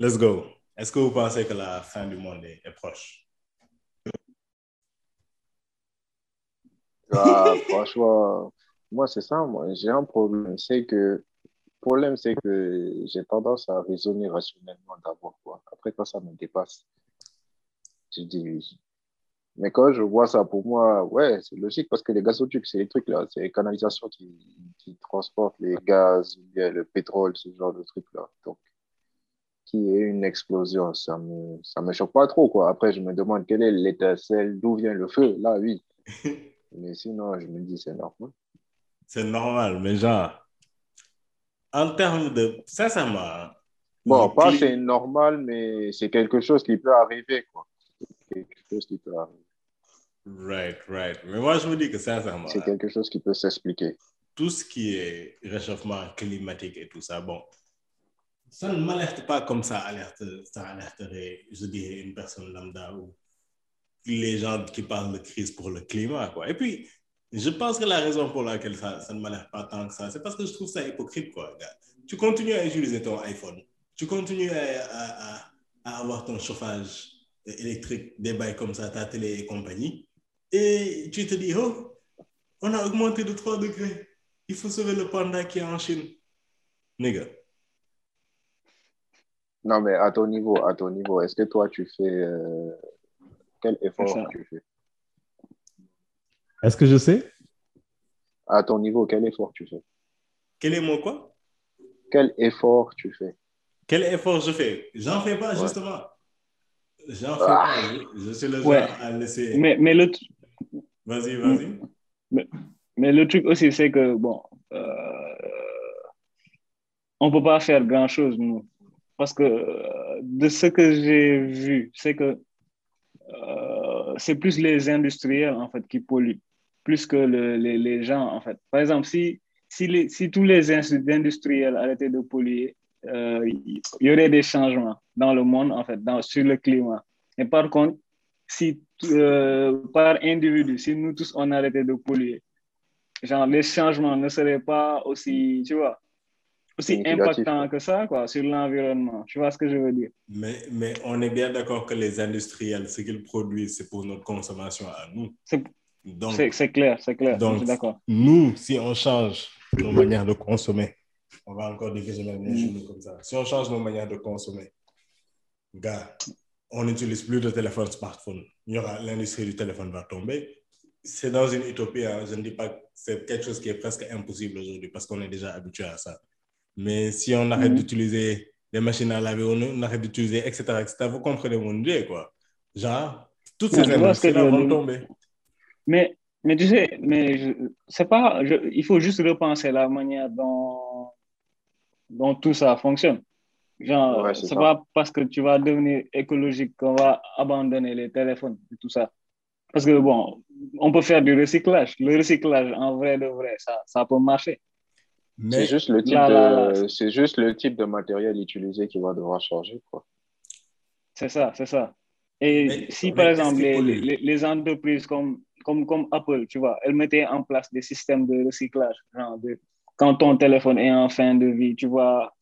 Let's go. Est-ce que vous pensez que la fin du monde est, proche? Ah, franchement, moi, c'est ça, moi, j'ai un problème. C'est que, le problème, c'est que j'ai tendance à raisonner rationnellement d'abord, quoi. Après, quand ça me dépasse, je dis oui. Mais quand je vois ça, pour moi, ouais, c'est logique parce que les gazoducs, c'est les trucs là, c'est les canalisations qui, qui transportent les gaz, le pétrole, ce genre de trucs là. Donc, qui est une explosion, ça me, ça me choque pas trop, quoi. Après, je me demande quelle est l'étincelle, d'où vient le feu, là, oui. Mais sinon, je me dis, c'est normal. C'est normal, mais genre, en termes de. Sincèrement. Bon, le pas cli- c'est normal, mais c'est quelque chose qui peut arriver, quoi. C'est quelque chose qui peut arriver. Right, right. Mais moi, je me dis que sincèrement, C'est quelque chose qui peut s'expliquer. tout ce qui est réchauffement climatique et tout ça, bon, ça ne m'alerte pas comme ça, alerte, ça alerterait, je dirais, une personne lambda ou les gens qui parlent de crise pour le climat, quoi. Et puis, je pense que la raison pour laquelle ça, ne m'alerte pas tant que ça, c'est parce que je trouve ça hypocrite, quoi. Tu continues à utiliser ton iPhone, tu continues à avoir ton chauffage électrique, des bails comme ça, ta télé et compagnie, et tu te dis, oh, on a augmenté de 3 degrés. Il faut sauver le panda qui est en Chine. Nigga. Non, mais à ton niveau, à ton niveau, est-ce que toi, tu fais... euh, quel effort tu fais? Est-ce que je sais? À ton niveau, quel effort tu fais? Quel est mon quoi? Quel effort tu fais? Quel effort je fais? J'en fais pas, Ouais. justement. J'en fais Ah. pas. Je, je suis le genre Ouais. à laisser. Mais, mais, le, tr- Vas-y, vas-y. mais le truc aussi, c'est que, bon, euh, on ne peut pas faire grand-chose, nous. Parce que de ce que j'ai vu, c'est que euh, c'est plus les industriels, en fait, qui polluent, plus que le- les, les gens, en fait. Par exemple, si, si, les, si tous les industriels arrêtaient de polluer, euh, il y aurait des changements dans le monde, en fait, dans, sur le climat. Et par contre, si euh, par individu, si nous tous on arrêtait de polluer, genre les changements ne seraient pas aussi, tu vois, aussi quoi. que ça, quoi, sur l'environnement. Tu vois ce que je veux dire? Mais, mais on est bien d'accord que les industriels, ce qu'ils produisent, c'est pour notre consommation à nous. C'est clair, c'est clair, donc je suis d'accord. nous, si on change nos manières de consommer, on va encore diviser nos Mm. comme ça. Si on change nos manières de consommer, gars, on n'utilise plus de téléphone smartphone. Il y aura l'industrie du téléphone va tomber. C'est dans une utopie. hein. Je ne dis pas que c'est quelque chose qui est presque impossible aujourd'hui parce qu'on est déjà habitué à ça. Mais si on arrête Mhm. d'utiliser des machines à laver, on arrête d'utiliser, etc., etc., vous comprenez mon idée, quoi. Genre, toutes ces industries-là vont tomber. Mais, mais tu sais, mais je- c'est pas, je- il faut juste repenser la manière dont, dont tout ça fonctionne. Genre, Ouais, c'est pas parce que tu vas devenir écologique qu'on va abandonner les téléphones et tout ça. Parce que bon, on peut faire du recyclage. Le recyclage, en vrai de vrai, ça, ça peut marcher. Mais C'est juste le type Là, là, de, là. c'est juste le type de matériel utilisé qui va devoir changer, quoi. C'est ça, c'est ça. Et Mais- si, mais par exemple, les, les, les entreprises comme, comme, comme Apple, tu vois, elles mettaient en place des systèmes de recyclage. Genre de, quand ton téléphone est en fin de vie, tu vois,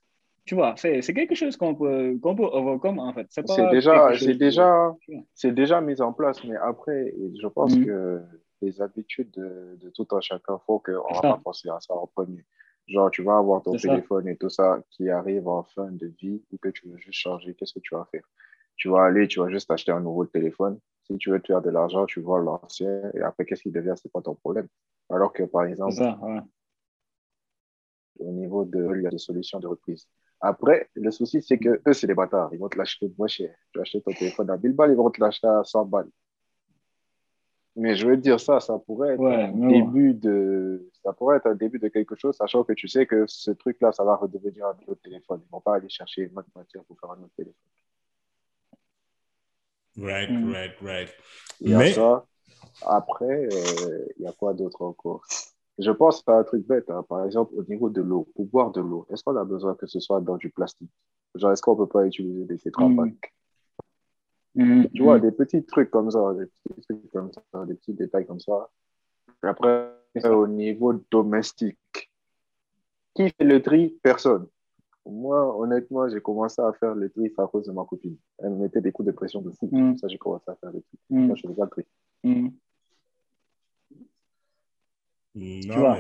tu vois, c'est c'est quelque chose qu'on peut, qu'on peut overcome, en fait. C'est pas C'est déjà, c'est déjà, c'est déjà mis en place, mais après, je pense Mhm. que les habitudes de, de tout un chacun font qu'on C'est va pas penser à ça en premier. Genre, tu vas avoir ton téléphone et tout ça qui arrive en fin de vie ou que tu veux juste changer, qu'est-ce que tu vas faire? Tu vas aller, tu vas juste acheter un nouveau téléphone. Si tu veux te faire de l'argent, tu vois l'ancien et après, qu'est-ce qui devient? C'est pas ton problème. Alors que, par exemple, ça, ouais. au niveau de, il y a des solutions de reprise. Après, le souci, c'est que eux, c'est des bâtards. Ils vont te l'acheter moins cher. Tu vas acheter ton téléphone à 1000 balles, ils vont te l'acheter à 100 balles. Mais je veux dire ça, ça pourrait être Ouais, un bon. début de, ça pourrait être un début de quelque chose, sachant que tu sais que ce truc-là, ça va redevenir un autre téléphone. Ils vont pas aller chercher une autre matière pour faire un autre téléphone. Right, Mm. right, right. Il y a Mais- ça. Après, euh, il y a quoi d'autre encore? Je pense à un truc bête, hein. Par exemple, au niveau de l'eau, pour boire de l'eau, est-ce qu'on a besoin que ce soit dans du plastique? Genre, est-ce qu'on peut pas utiliser des tétrapacks? Mhm, Tu vois, mhm. des petits trucs comme ça, des petits trucs comme ça, des petits détails comme ça. Et Après, au niveau domestique, qui fait le tri? Personne. moi, honnêtement, j'ai commencé à faire le tri à cause de ma copine. Elle me mettait des coups de pression de fou. Mm. Ça, j'ai commencé à faire le tri. Mm. Moi, je faisais pas le tri. Mm. Non, vois.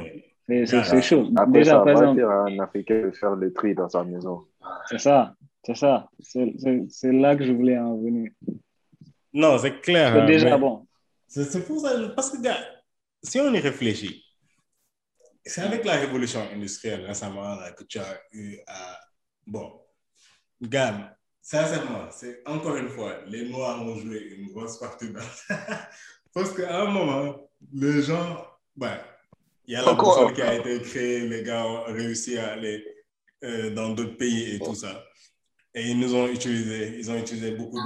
mais C'est- chaud. Après, Déjà, ça va dire à un Africain de faire le tri dans sa maison. c'est ça. C'est ça. C'est c'est- c'est là que je voulais en venir. non, c'est clair. Hein, déjà, mais bon. C'est c'est pour ça, parce que, gars, si on y réfléchit, c'est avec la révolution industrielle récemment là, que tu as eu à. Bon, gars, sincèrement, c'est encore une fois, les Noirs ont joué une grosse partie dans Parce qu'à un moment, les gens. Ben, il y a la boussole qui a été créée, les gars ont réussi à aller euh, dans d'autres pays et tout ça. Et ils nous ont utilisé, ils ont utilisé beaucoup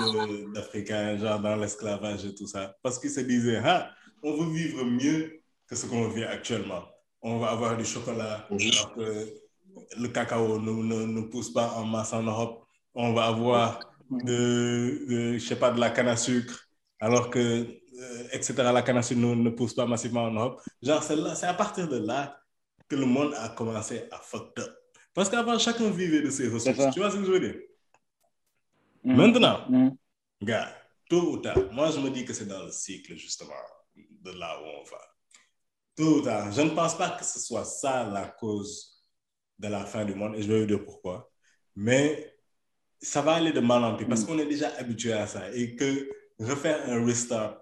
d'Africains, genre dans l'esclavage et tout ça, parce qu'ils se disaient, ah, on veut vivre mieux que ce qu'on vit actuellement. On va avoir du chocolat, alors que le cacao ne, ne, ne pousse pas en masse en Europe. On va avoir de, de je sais pas, de la canne à sucre, alors que, euh, etc., la canne à sucre ne, ne pousse pas massivement en Europe. Genre, c'est à partir de là que le monde a commencé à fucked up. Parce qu'avant, chacun vivait de ses ressources. Tu vois ce que je veux dire? Mm. Maintenant, Mm. Gars, tôt ou tard, moi je me dis que c'est dans le cycle justement de là où on va. Tôt ou tard, je ne pense pas que ce soit ça la cause de la fin du monde et je vais vous dire pourquoi. Mais ça va aller de mal en pire parce qu'on est déjà habitué à ça et que refaire un restart,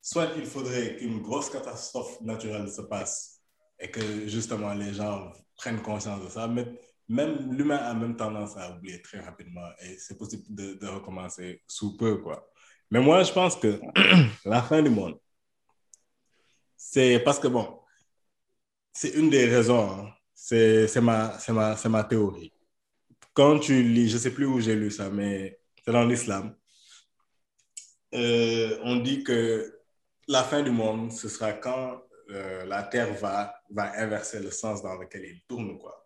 soit il faudrait qu'une grosse catastrophe naturelle se passe et que justement les gens prennent conscience de ça, mais même l'humain a même tendance à oublier très rapidement et c'est possible de, recommencer sous peu, quoi. Mais moi, je pense que la fin du monde, c'est parce que, bon, c'est une des raisons, hein. c'est ma, ma, ma théorie. Quand tu lis, je ne sais plus où j'ai lu ça, mais c'est dans l'islam, euh, on dit que la fin du monde, ce sera quand euh, la Terre va, va inverser le sens dans lequel il tourne, quoi.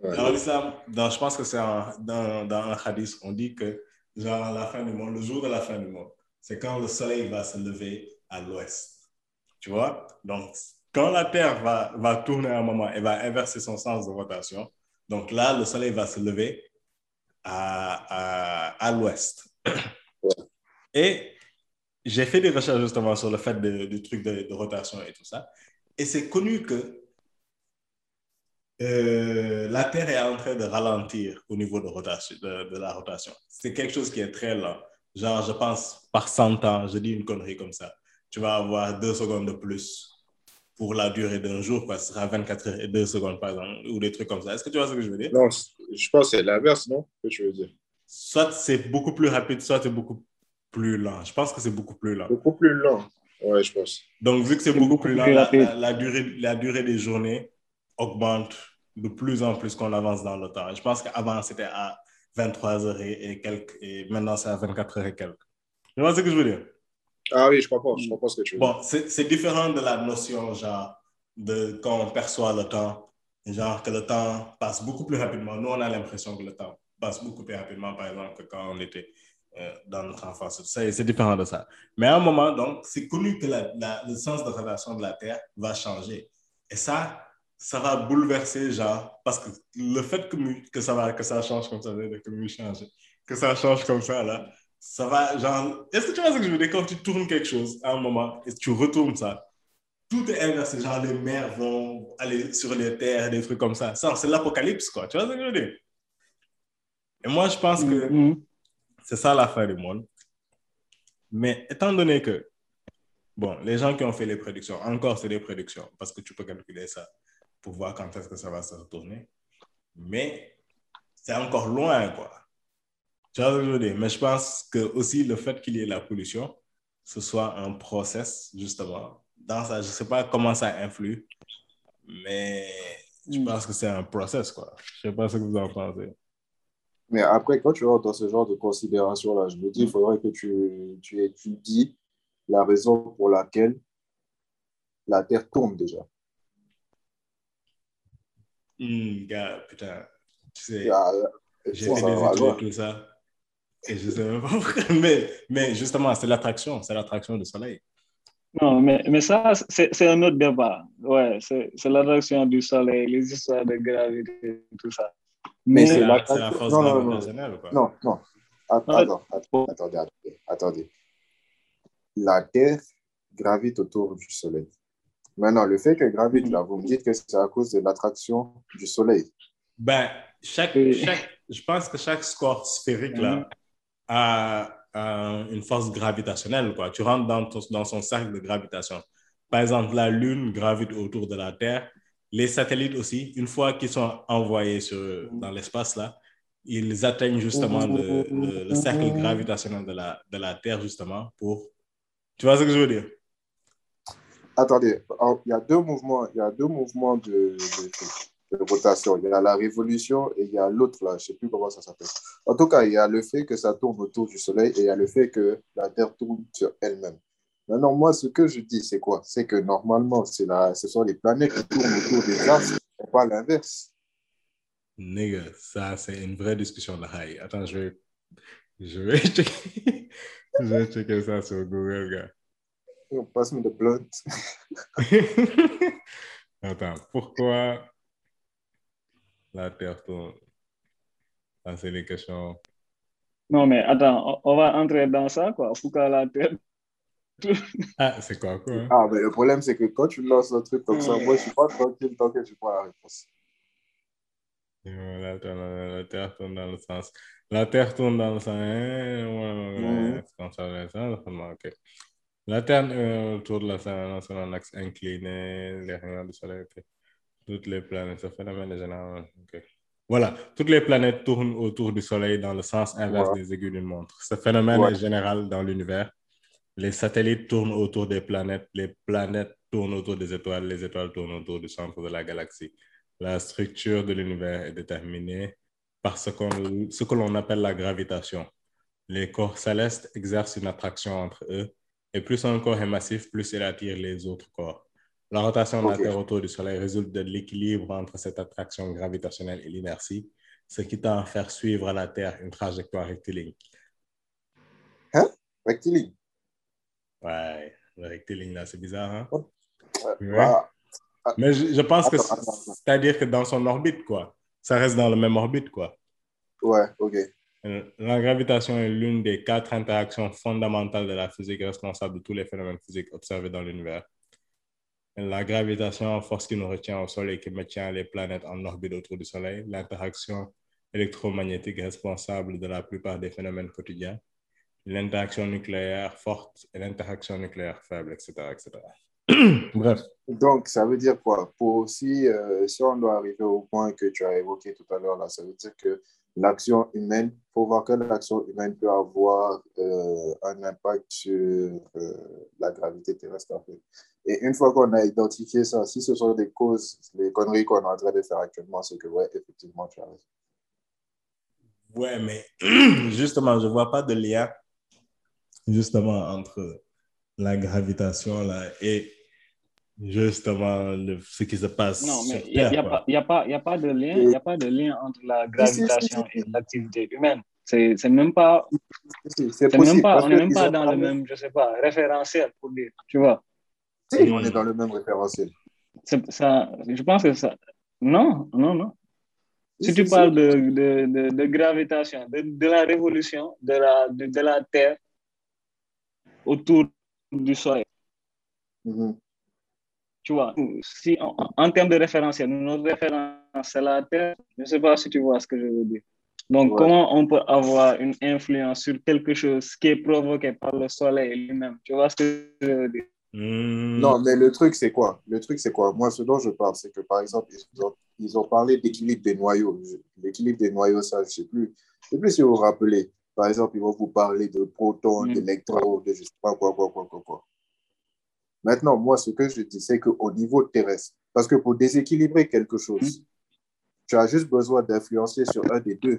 Ouais. Dans l'islam, dans- je pense que c'est dans, dans un hadith, on dit que genre la fin du monde, le jour de la fin du monde, c'est quand le soleil va se lever à l'ouest. Tu vois? Donc, quand la Terre va, va tourner un moment et va inverser son sens de rotation, donc là, le soleil va se lever à, à, à l'ouest. Et j'ai fait des recherches justement sur le fait du truc de, de rotation et tout ça. Et c'est connu que euh, la Terre est en train de ralentir au niveau de, rotation, de, de la rotation. C'est quelque chose qui est très lent. Genre, je pense par 100 ans, je dis une connerie comme ça, tu vas avoir deux secondes de plus pour la durée d'un jour, quoi. Ce sera 24 heures et 2 secondes, par exemple, ou des trucs comme ça. Est-ce que tu vois ce que je veux dire? Non, je pense que c'est l'inverse, non? Que tu veux dire? Soit c'est beaucoup plus rapide, soit c'est beaucoup plus lent. Je pense que c'est beaucoup plus lent. Beaucoup plus lent. Ouais, je pense. Donc, vu que c'est beaucoup, beaucoup plus lent, plus la, la- la durée, la durée des journées augmente de plus en plus qu'on avance dans le temps. Je pense qu'avant, c'était à 23 heures et, et quelques, et maintenant, c'est à 24 heures et quelques. Tu vois ce que je veux dire? Ah oui, je comprends. Je comprends ce que tu veux dire. Bon, c'est différent de la notion, genre, de quand on perçoit le temps, genre que le temps passe beaucoup plus rapidement. Nous, on a l'impression que le temps passe beaucoup plus rapidement, par exemple, que quand on était euh, dans notre enfance. C'est c'est différent de ça. Mais à un moment, donc, c'est connu que la- la- le sens de rotation de la Terre va changer. Et ça, ça va bouleverser, genre, parce que le fait que, que, ça, va, que ça change comme ça, que, change, que ça change comme ça, là, ça va, genre, est-ce que tu vois ce que je veux dire? Quand tu tournes quelque chose à un moment et tu retournes ça, tout est inversé. Genre, les mers vont aller sur les terres, des trucs comme ça. Ça, c'est l'apocalypse, quoi. Tu vois ce que je veux dire? Et moi, je pense que Mm. c'est ça la fin du monde. Mais étant donné que, bon, les gens qui ont fait les prédictions, encore, c'est des prédictions, parce que tu peux calculer ça pour voir quand est-ce que ça va se retourner. Mais c'est encore loin, quoi. Tu vois ce que je veux dire? Mais je pense que aussi le fait qu'il y ait la pollution, ce soit un process, justement. Dans ça, je ne sais pas comment ça influe, mais je Mm. pense que c'est un process, quoi. Je ne sais pas ce que vous en pensez. Mais après, quand tu rentres dans ce genre de considération-là, je me dis, il faudrait que tu, tu étudies la raison pour laquelle la Terre tourne déjà. Hum, gars, putain, tu sais, Ah, j'ai fait des études et tout ça, et je sais même pas pourquoi. Mais, mais justement, c'est l'attraction, c'est l'attraction du soleil. Non, mais, mais ça, c'est c'est un autre débat. Ouais, c'est c'est l'attraction du soleil, les histoires de gravité, tout ça. Mais Mais- c'est la force non, non, ou quoi? Non, non. Attends, attends, attendez, attendez, attendez. La Terre gravite autour du Soleil. Maintenant, le fait qu'elle gravite là, vous me dites que c'est à cause de l'attraction du Soleil. Ben, chaque, chaque, je pense que chaque score sphérique là, a, a une force gravitationnelle. Quoi. Tu rentres dans, ton- dans son cercle de gravitation. Par exemple, la Lune gravite autour de la Terre. Les satellites aussi, une fois qu'ils sont envoyés sur, dans l'espace là, ils atteignent justement le, le- le cercle gravitationnel de la, de la Terre justement pour... Tu vois ce que je veux dire? Attendez, il y a deux mouvements, il y a deux mouvements de, rotation. Il y a la révolution et il y a l'autre là, je ne sais plus comment ça s'appelle. En tout cas, il y a le fait que ça tourne autour du Soleil et il y a le fait que la Terre tourne sur elle-même. Maintenant, moi, ce que je dis, c'est quoi? C'est que normalement, la, ce sont les planètes qui tournent autour des astres et pas l'inverse. Nigga, ça c'est une vraie discussion de. Attends, je vais, je vais checker, je vais checker ça sur Google, gars. Passe-moi de blunt. Attends, pourquoi la Terre tourne? Ça, c'est des questions. Non, mais attends, on, on va entrer dans ça, quoi. Pourquoi la Terre Ah, c'est quoi, quoi? hein? Ah, mais le problème, c'est que quand tu lances un truc comme ça, moi, je ne suis pas tranquille tant que tu prends la réponse. La Terre, la, la Terre tourne dans le sens. La Terre tourne dans le sens. hein, ouais, ouais, ouais, Mhm. c'est Terre euh, autour de la Terre sur un axe incliné, les rayons du Soleil. Toutes les planètes, ce phénomène est général. Voilà, toutes les planètes tournent autour du Soleil dans le sens inverse Ouais. des aiguilles d'une montre. Ce phénomène Ouais. est général dans l'univers. Les satellites tournent autour des planètes, les planètes tournent autour des étoiles, les étoiles tournent autour du centre de la galaxie. La structure de l'univers est déterminée par ce, qu'on- ce que l'on appelle la gravitation. Les corps célestes exercent une attraction entre eux, et plus un corps est massif, plus il attire les autres corps. La rotation de la. Terre autour du Soleil résulte de l'équilibre entre cette attraction gravitationnelle et l'inertie, ce qui tend à faire suivre à la Terre une trajectoire rectiligne. Rectiligne. Ouais, le rectiligne là, c'est bizarre, hein? Ouais. voilà. Mais je, je pense que Attends, c'est-à-dire que dans son orbite, quoi. Ça reste dans le même orbite, quoi. Ouais, ok. Euh, La gravitation est l'une des quatre interactions fondamentales de la physique responsable de tous les phénomènes physiques observés dans l'univers. La gravitation, force qui nous retient au Soleil et qui maintient les planètes en orbite autour du Soleil. L'interaction électromagnétique responsable de la plupart des phénomènes quotidiens. L'interaction nucléaire forte et l'interaction nucléaire faible, etc. etc. Bref. Donc, ça veut dire quoi? Pour, si, euh, si on doit arriver au point que tu as évoqué tout à l'heure, ça veut dire que l'action humaine, il faut voir que l'action humaine peut avoir euh, un impact sur euh, la gravité terrestre. Et une fois qu'on a identifié ça, si ce sont des causes, les conneries qu'on est en train de faire actuellement, c'est que, ouais, effectivement, tu as raison. Ouais, mais justement, je ne vois pas de lien justement entre la gravitation là, et justement le- ce qui se passe Non, mais il n'y a, y a pas- y a, pas- y a pas de lien, y a pas de lien entre la gravitation et l'activité humaine. C'est c'est même pas, C'est même pas, on n'est même pas dans le même, je sais pas, référentiel pour dire, tu vois. Si, Mm. on est dans le même référentiel. Ça, je pense que ça, non, non, non. Si tu parles de, de, de, de gravitation, de, de la révolution de la, de, de la Terre autour du Soleil, Mhm. Tu vois, si en, en termes de référentiel, notre référence c'est la Terre, je ne sais pas si tu vois ce que je veux dire. Donc, Ouais. comment on peut avoir une influence sur quelque chose qui est provoqué par le Soleil lui-même? Tu vois ce que je veux dire? Hmm. Non, mais le truc, c'est quoi? Le truc, c'est quoi? Moi, ce dont je parle, c'est que, par exemple, ils ont, ils ont parlé d'équilibre des noyaux. L'équilibre des noyaux, ça, je ne sais plus. Je sais plus si vous vous rappelez. Par exemple, ils vont vous parler de protons, Mm. d'électrons, de je ne sais pas quoi, quoi, quoi, quoi, quoi. Maintenant, moi, ce que je dis, c'est qu'au niveau terrestre, parce que pour déséquilibrer quelque chose, tu as juste besoin d'influencer sur un des deux.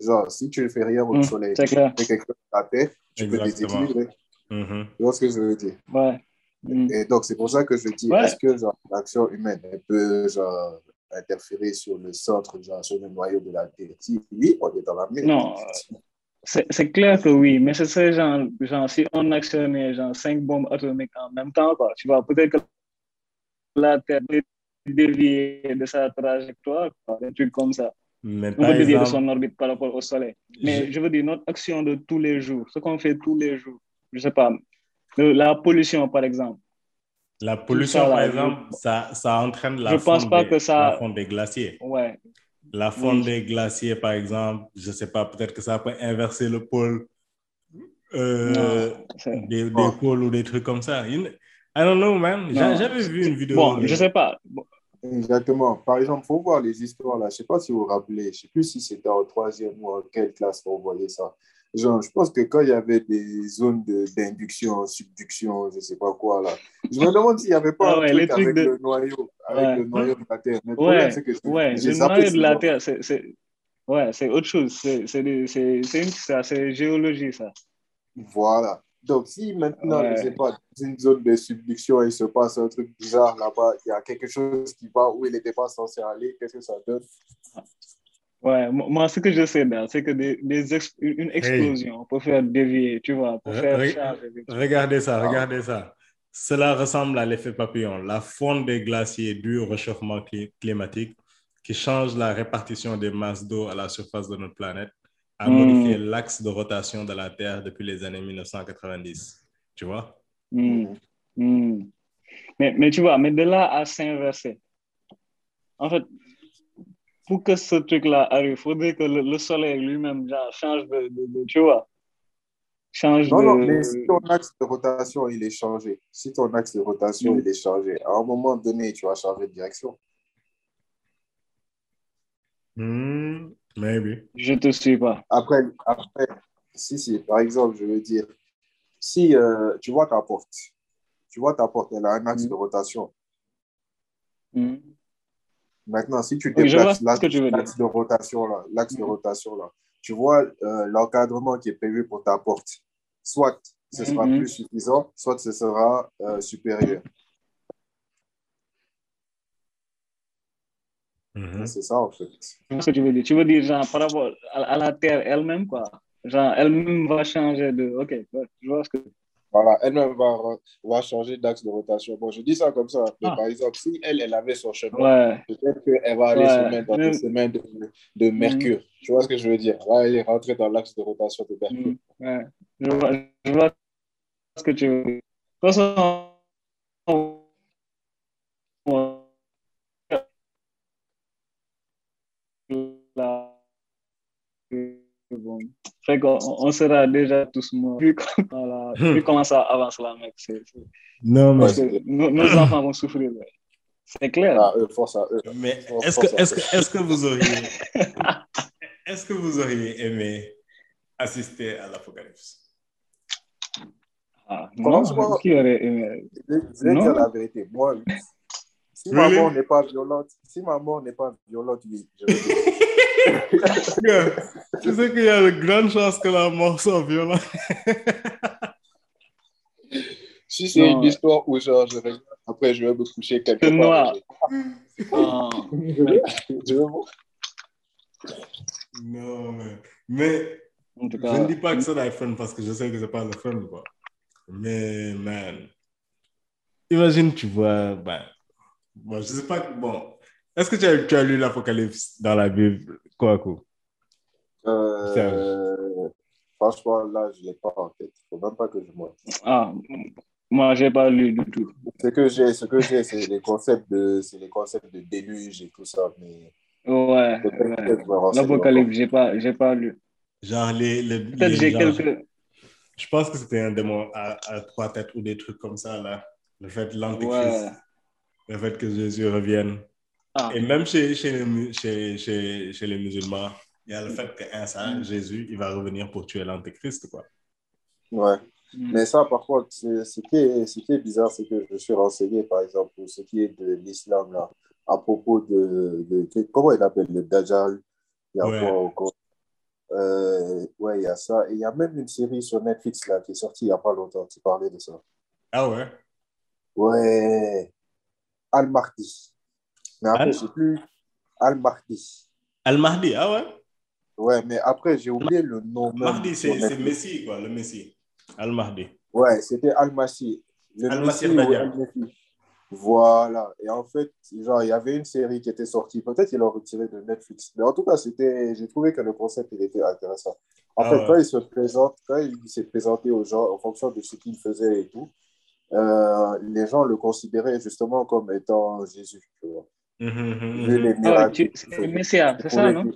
Genre, si tu ne fais rien au Mm, soleil, tu fais quelque chose à la terre, tu peux déséquilibrer. Mhm. Tu vois ce que je veux dire? Ouais. Mm. Et donc, c'est pour ça que je dis, Ouais. est-ce que genre, l'action humaine elle peut genre, interférer sur le centre, genre, sur le noyau de la Terre? Si oui, on est dans la merde. Non, C'est clair que oui, mais c'est ça, genre, genre, si on actionnait genre cinq bombes atomiques en même temps, quoi, tu vois, peut-être que la Terre peut dévier de sa trajectoire, quoi, des trucs comme ça. Mais On peut dévier de exemple, son orbite par rapport au Soleil. Mais je veux dire, notre action de tous les jours, ce qu'on fait tous les jours, je sais pas, la pollution, par exemple. la pollution, ça, là, par je- exemple, ça, ça entraîne la, Je pense fonte pas des, que ça- la fonte des glaciers. Ouais, La fonte Oui. des glaciers, par exemple, je sais pas, peut-être que ça peut inverser le pôle euh, non, des, des Bon. pôles ou des trucs comme ça. I don't know, man. J'avais vu une vidéo. Bon, de- je sais pas. Bon, Exactement. Par exemple, il faut voir les histoires là. Je ne sais pas si vous vous rappelez, je ne sais plus si c'était en troisième ou en quelle classe on voyait ça. Genre, je pense que quand il y avait des zones de- d'induction, subduction, je ne sais pas quoi là, je me demande s'il n'y avait pas Ah un truc avec de- le noyau, avec Ouais. le noyau de la Terre. Mais ouais, que le noyau de la. Terre, c'est, ouais, c'est autre chose. C'est, géologie, ça. Voilà. Donc, si maintenant, Ouais. je ne sais pas, dans une zone de subduction, il se passe un truc bizarre là-bas, il y a quelque chose qui va où il n'était pas censé aller, qu'est-ce que ça donne? Ouais, mo- moi, ce que je sais, Dan, c'est que des, des une explosion peut faire dévier, tu vois, peut Re- faire re-. Regardez ça, Ah. regardez ça. Cela ressemble à l'effet papillon, la fonte des glaciers due au réchauffement cli- climatique qui change la répartition des masses d'eau à la surface de notre planète, a Hmm. modifié l'axe de rotation de la Terre depuis les années 1990. Tu vois? Hmm, hmm. Mais, mais tu vois, mais de là à s'inverser, en fait, pour que ce truc-là arrive, il faudrait que le, le soleil lui-même change de, de- de- tu vois, change Non, de... non, mais si ton axe de rotation, il est changé, si ton axe de rotation, il est changé, à un moment donné, tu vas changer de direction. Hmm, maybe. Je te suis pas. Après, après, si, si, par exemple, je veux dire, si euh, tu vois ta porte, tu vois ta porte, elle a un axe Mm. de rotation. Maintenant, si tu déplaces ce l'axe de rotation là, l'axe de Mm. rotation là, tu vois euh, l'encadrement qui est prévu pour ta porte. Soit ce sera Mhm. plus suffisant, soit ce sera euh, supérieur. Mhm. C'est ça en fait. Ce que tu veux dire. Tu veux dire, genre, par rapport à, à la Terre elle-même, quoi. Genre, elle-même va changer de... Ok, je vois ce que... Voilà, elle-même va, va changer d'axe de rotation. Bon, je dis ça comme ça, mais Ah. par exemple, si elle, elle avait son chemin, Ouais, peut-être qu'elle va aller Ouais. se mettre dans le chemin de, de Mercure. Tu vois ce que je veux dire? Elle va aller rentrer dans l'axe de rotation de Mercure. ouais. Je vois, je vois ce que tu veux dire. Bon. Fait qu'on on sera déjà tous morts. Vu, comme- voilà, vu comment ça avance là, mec. c'est- c'est- Non, mais, Parce que nos, nos enfants vont souffrir. ouais. C'est clair. Ah, eux, force à eux. mais Force- est-ce que, eux. que, est-ce que vous auriez, est-ce que vous auriez aimé assister à l'Apocalypse? Ah, non, qui aurait aimé? Je vais Non. dire la vérité. Moi, si ma Really? mort n'est pas violente, si ma mort n'est pas violente, oui. je vais. Tu sais qu'il y a de grandes chances que la mort soit violente. Si c'est une histoire où genre, je regarde, après je vais me coucher quelque C'est part. noir. Je, je vais. Non, mais, mais en tout je cas, ne dis pas que être fun parce que je sais que c'est pas le fun, quoi. Mais, man, imagine, tu vois, ben, bon, je sais pas, bon, est-ce que tu as, tu as lu l'Apocalypse dans la Bible, quoi, quoi? Euh, franchement, là, je ne l'ai pas en tête. Il ne faut même pas que je ah, moi, j'ai pas lu du tout. Ce que j'ai, ce que j'ai, c'est les concepts de, c'est les concepts de déluge et tout ça. Mais Ouais, je L'Apocalypse, j'ai pas, j'ai pas lu. Genre, les, les, Peut-être j'ai quelques. Je pense que c'était un démon à, à trois têtes ou des trucs comme ça, là. Le fait de l'Antéchrist, Ouais. le fait que Jésus revienne. Ah, Et même chez, chez, les, chez, chez, chez les musulmans, il y a le fait qu'un ça, Jésus, il va revenir pour tuer l'Antéchrist, quoi. Ouais. hmm. Mais ça, par contre, c'est- ce qui est, ce qui est bizarre, c'est que je suis renseigné, par exemple, pour ce qui est de l'islam, là, à propos de, de, de- comment il appelle le Dajjal? Il y a Ouais. quoi encore? Euh, Ouais, il y a ça. Et il y a même une série sur Netflix, là, qui est sortie il n'y a pas longtemps, qui parlait de ça. Ah ouais? Ouais. Al-Mahdi. Mais après, Al- je sais plus. Al-Mahdi. Al-Mahdi, ah ouais? Ouais, mais après, j'ai oublié le nom. même Mahdi, c'est. Messi, quoi, le Messi. Al-Mahdi. Ouais, c'était Al-Massi. Al-Massi. Voilà. Et en fait, genre, il y avait une série qui était sortie. Peut-être ils l'ont retiré de Netflix. Mais en tout cas, c'était, j'ai trouvé que le concept, il était intéressant. En Ah fait, ouais. quand il se présente, quand il s'est présenté aux gens en fonction de ce qu'il faisait et tout, euh, les gens le considéraient justement comme étant Jésus. Tu vois. Ah, tu- c'est. Messia, c'est ça, non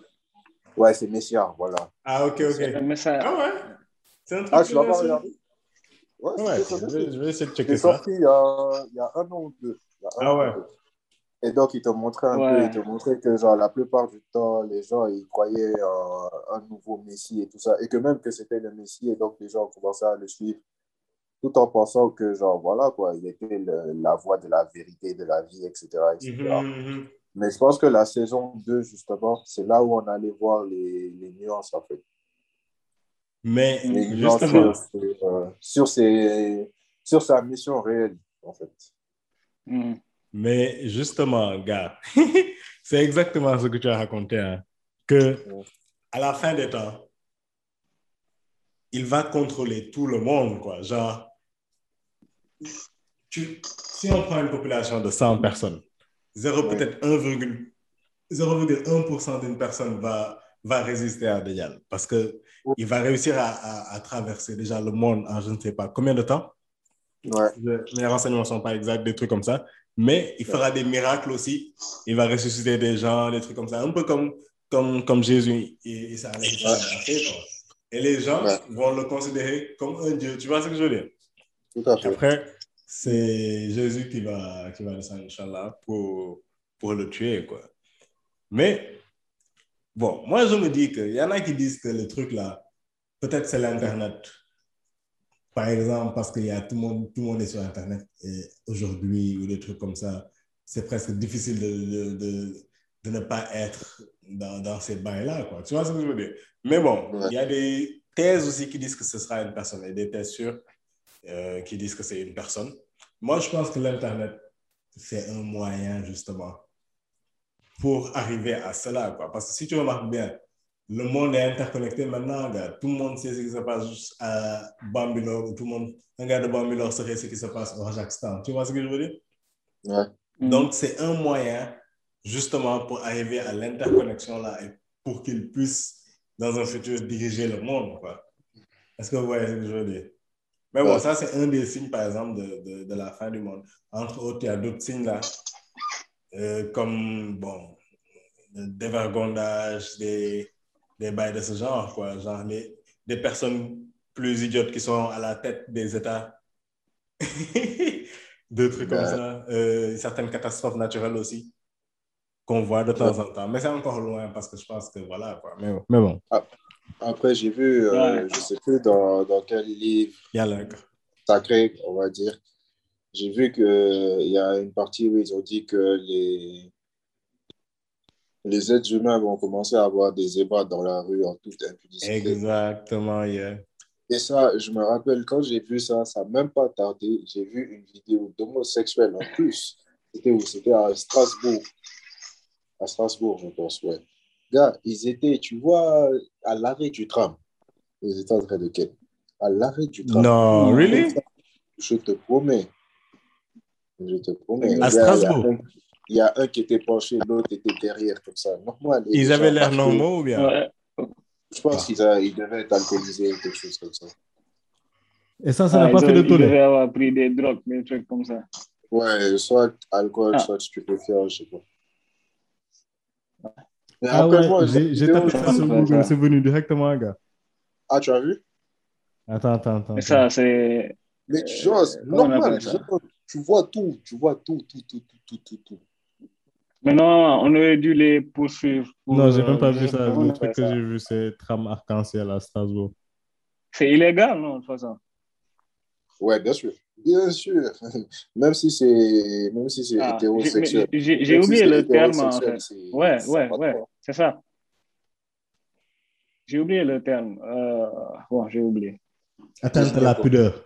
Ouais, c'est Messia, voilà. Ah, ok, C'est ok. Messia. Ah ouais C'est un truc Ah, tu pas su. regardé Ouais, Ouais, je vais, je vais essayer de checker ça. sorti il y, a, il y a un an ou deux. Il y a un Ah ouais. deux. Et donc, il te montrait un Ouais. peu, il te montrait que genre, la plupart du temps, les gens, ils croyaient en un nouveau Messie et tout ça. Et que même que c'était le Messie, et donc les gens commençaient à le suivre, tout en pensant que, genre, voilà, quoi, il était le- la voie de la vérité, de la vie, etc. etc. Mhm, mhm. Mais je pense que la saison 2, justement, c'est là où on allait voir les, les nuances, en fait. Mais Les justement, sur, sur, euh, sur ses- sur sa mission réelle, en fait. Mhm. mais justement, gars, c'est exactement ce que tu as raconté, hein, que à la fin des temps, il va contrôler tout le monde, quoi. Genre, tu, si on prend une population de 100 personnes, 0, Ouais. peut-être 1,1 0,1% d'une personne va, va résister à Dajjal parce que il va réussir à, à- à traverser déjà le monde en je ne sais pas combien de temps. Ouais. Mes renseignements ne sont pas exacts, des trucs comme ça. Mais il fera des miracles aussi. Il va ressusciter des gens, des trucs comme ça. Un peu comme, comme, comme Jésus et, ça les gens Ouais. vont le considérer comme un Dieu. Tu vois ce que je veux dire? Tout à fait. Après, c'est Jésus qui va, qui va descendre, Inch'Allah, pour, pour le tuer, quoi. Mais, bon, moi, je me dis qu'il y en a qui disent que le truc là, peut-être c'est l'Internet. Par exemple, parce qu'il y a tout le monde, tout le monde est sur Internet et aujourd'hui, ou des trucs comme ça, c'est presque difficile de, de, de, de ne pas être dans, dans ces bails-là, quoi. Tu vois ce que je veux dire? Mais bon, il y a des thèses aussi qui disent que ce sera une personne et des thèses sûres euh, qui disent que c'est une personne. Moi, je pense que l'Internet, c'est un moyen justement pour arriver à cela. Quoi. Parce que si tu remarques bien, le monde est interconnecté maintenant. Gars. Tout le monde sait ce qui se passe juste à Bambilor. ou Tout le monde, un gars de Bambilor saurait ce qui se passe au Kazakhstan. Tu vois ce que je veux dire? Ouais. Mhm. Donc, c'est un moyen justement pour arriver à l'interconnexion là et pour qu'il puisse, dans un futur, diriger le monde. quoi. Est-ce que vous voyez ce que je veux dire? Mais bon, Ouais. ça, c'est un des signes, par exemple, de, de, de la fin du monde. Entre autres, il y a d'autres signes là, euh, comme, bon, le dévergondage, des, des bails de ce genre, quoi. Genre, les, des personnes plus idiotes qui sont à la tête des États. Deux trucs comme ça. Euh, certaines catastrophes naturelles aussi, qu'on voit de temps en temps. Mais c'est encore loin parce que je pense que voilà, quoi. Mais, mais bon, Après, j'ai vu, euh, je sais plus dans, dans quel livre sacré, on va dire, j'ai vu qu'il y a une partie où ils ont dit que les, les êtres humains vont commencer à avoir des ébats dans la rue en toute impunité. Exactement, yeah. Et ça, je me rappelle, quand j'ai vu ça, ça n'a même pas tardé. J'ai vu une vidéo d'homosexuels en plus. C'était où? C'était à Strasbourg. À Strasbourg, je pense, ouais. Gars, ils étaient, tu vois, à l'arrêt du tram. Ils étaient en train de quel? À l'arrêt du tram. Non, really? Je te promets. Je te promets. À Il y a- Strasbourg? Il y, a un- il y a un qui était penché, l'autre était derrière, comme ça. Normal. Ils avaient l'air normaux ou bien? Ouais. Je pense qu'ils a- ils devaient être alcoolisés ou quelque chose comme ça. Et ça, ça Ah, n'a pas fait ont- de ils devaient avoir pris des drogues, des trucs comme ça. Ouais, soit alcool, Ah. soit stupéfiant, je sais pas. Mais Ah après, ouais, j'ai tapé ça sur Google, c'est venu directement, gars. Ah, tu as vu? Attends, attends, attends. Et ça, c'est. Mais tu genre, Euh, normal, genre, tu vois tout, tu vois tout, tout, tout, tout, tout, tout, tout. Mais non, on aurait dû les poursuivre. pour, Non, j'ai euh, même pas vu ça. Le truc que j'ai vu, c'est tram arc-en-ciel à Strasbourg. C'est illégal, non, de toute façon. Ouais, bien sûr. Bien sûr. Même si c'est même si c'est Ah, hétérosexuel. j'ai- si oublié c'est le terme, en fait. c'est- Ouais, ça ouais, ouais, c'est ça. J'ai oublié le terme. Euh, bon, j'ai oublié. Atteinte à la pudeur.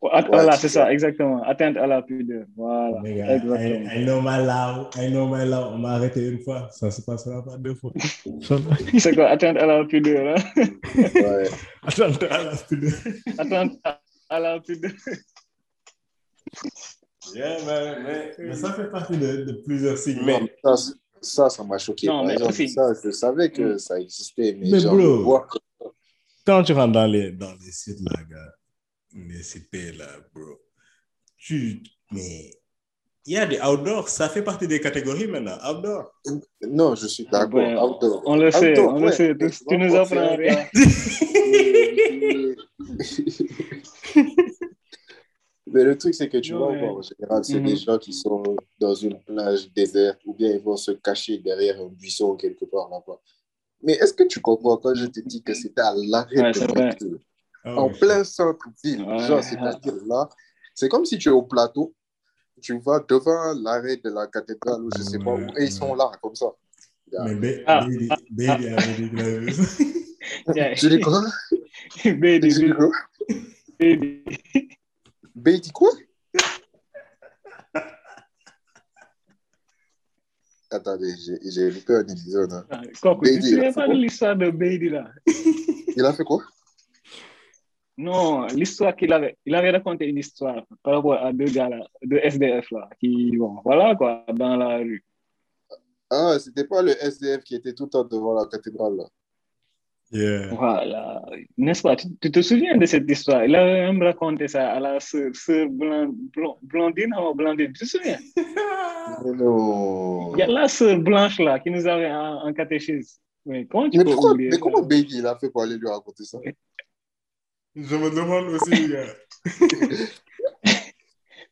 Voilà, c'est ça, exactement. Atteinte à la pudeur. Voilà, gars, exactement. I, I know my law, I know my law. On m'a arrêté une fois, ça se passera pas deux fois. C'est quoi, atteinte à la pudeur, hein? Ouais. Attends, à la pudeur. Atteinte à la pudeur. Yeah, mais, mais, mais ça fait partie de, de plusieurs signes. Mais, ça, ça, ça m'a choqué. Non, mais exemple, ça, je savais que Mm. ça existait, mais, Mais genre, bro. le voir quand tu rentres dans les, dans les sites là, gars, les CP là, bro, tu. Mais. Il y a des outdoors, ça fait partie des catégories maintenant, outdoor. Non, je suis d'accord. Ouais, outdoor. on le sait, Outdoor, on le ouais. sait. Mais Tu- tu nous vois, apprends rien. Mais le truc, c'est que tu vois, bon, en général, c'est Mhm. des gens qui sont dans une plage déserte ou bien ils vont se cacher derrière un buisson quelque part là-bas. Mais est-ce que tu comprends quand je te dis que c'était à l'arrêt Ouais, de métro, Ah en plein centre-ville, Ouais. genre, c'est-à-dire là, c'est comme si tu es au plateau, tu vas devant l'arrêt de la cathédrale ou je sais pas où, et ils sont là, comme ça. Mais ba- Ah, Baby, ça. Yeah. Tu dis quoi? Baby, Tu dis quoi? baby. B dit quoi? Attendez, j'ai- j'ai loupé un épisode. hein. Quoi, tu là, pas l'histoire de Baby là? Il a fait quoi? Non, l'histoire qu'il avait, il avait raconté une histoire par rapport à deux gars là, deux SDF là, qui, bon, voilà quoi, dans la rue. Ah, c'était pas le SDF qui était tout le temps devant la cathédrale là. Yeah. Voilà, n'est-ce pas? Tu, tu te souviens de cette histoire? Il avait même raconté ça à la sœur, sœur Blan- Blan- Blondine ou Blandine, tu te souviens? Il y a la sœur Blanche là qui nous avait en, en catéchisme. Mais comment tu Mais, peux pourquoi, oublier mais ça? comment Baby il a fait pour aller lui raconter ça? Je me demande aussi, gars.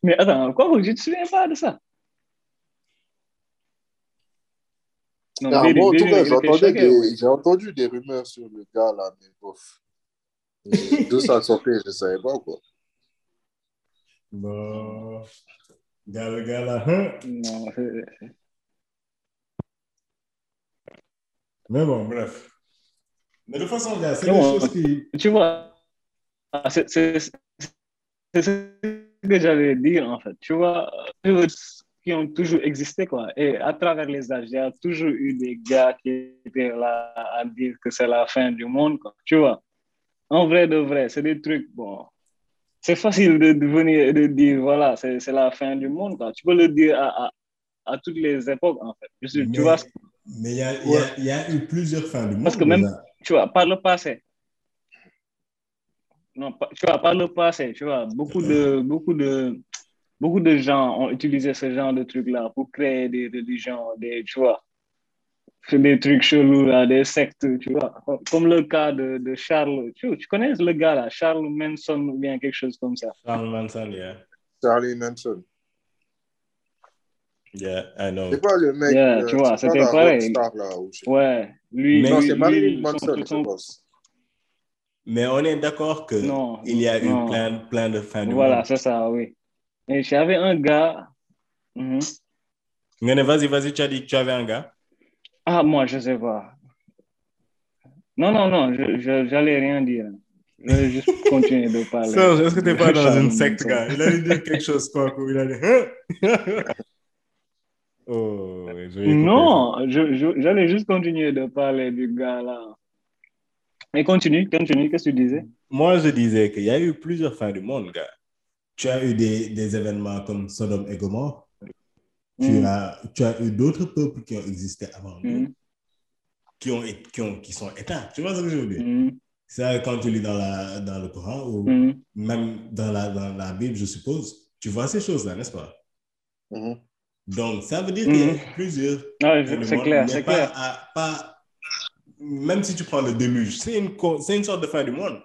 Mais attends, quoi, je ne te souviens pas de ça? Non, en tout cas, j'ai entendu des rumeurs sur le gars là, mais bof. D'où ça sortait, je ne savais pas quoi. Bon. Gars, le gars là. hein? Non, Mais bon, bref. Mais de toute façon, gars, c'est des bon, choses qui. tu vois, c'est c'est- c'est ce que j'allais dire en fait. Tu vois, qui ont toujours existé quoi. Et à travers les âges, il y a toujours eu des gars qui étaient là à dire que c'est la fin du monde quoi. Tu vois, en vrai de vrai, c'est des trucs, bon, c'est facile de, de venir et de dire voilà, c'est la fin du monde quoi. Tu peux le dire à, à, à toutes les époques en fait. Suis- Mais- tu vois, Mais il y a, y, a, il y a eu plusieurs fins du monde. Parce que même- tu vois, par le passé, non, tu vois, par le passé, tu vois, beaucoup de, beaucoup de, beaucoup de gens ont utilisé ce genre de trucs-là pour créer des religions, des, tu vois, des trucs chelous, là, des sectes, tu vois, comme le cas de, de Charles, tu, tu connais le gars là, Charles Manson ou bien quelque chose comme ça? Charles Manson, yeah. Charlie Manson. Yeah, I know. C'est pas le mec. Yeah, euh, tu vois, c'est pas c'était pareil. rockstar, là, je. Ouais, lui, Mais- Non, c'est Marilyn son- Manson, je son- pense. Mais on est d'accord que Non, il y a non. eu plein, plein de du Voilà, monde. c'est ça, oui. Et j'avais un gars. Mhm. Vas-y, vas-y, tu as dit que tu avais un gars. Ah, moi, je sais pas. Non, non, non, je, j'allais rien dire. Je vais juste continuer de parler. Serge, est-ce que t'es pas dans une secte, gars? Il allait dire quelque chose, quoi, il allait. Hein? oh, je Non, je, je- j'allais juste continuer de parler du gars là. Mais continue, continue, qu'est-ce que tu disais? Moi, je disais qu'il y a eu plusieurs fins du monde, gars. Tu as eu des, des événements comme Sodome et Gomorre. Tu, Mm. as, tu as eu d'autres peuples qui ont existé avant nous, Mhm, qui, ont, qui, ont, qui sont éteints. Tu vois ce que je veux dire? mhm, Ça, quand tu lis dans, la, dans le Coran ou même dans la, dans la Bible, je suppose, tu vois ces choses-là, n'est-ce pas? Donc, ça veut dire qu'il y a eu plusieurs Ah, c'est clair, c'est clair. à- pas- même si tu prends le déluge, c'est une, une sorte de fin du monde.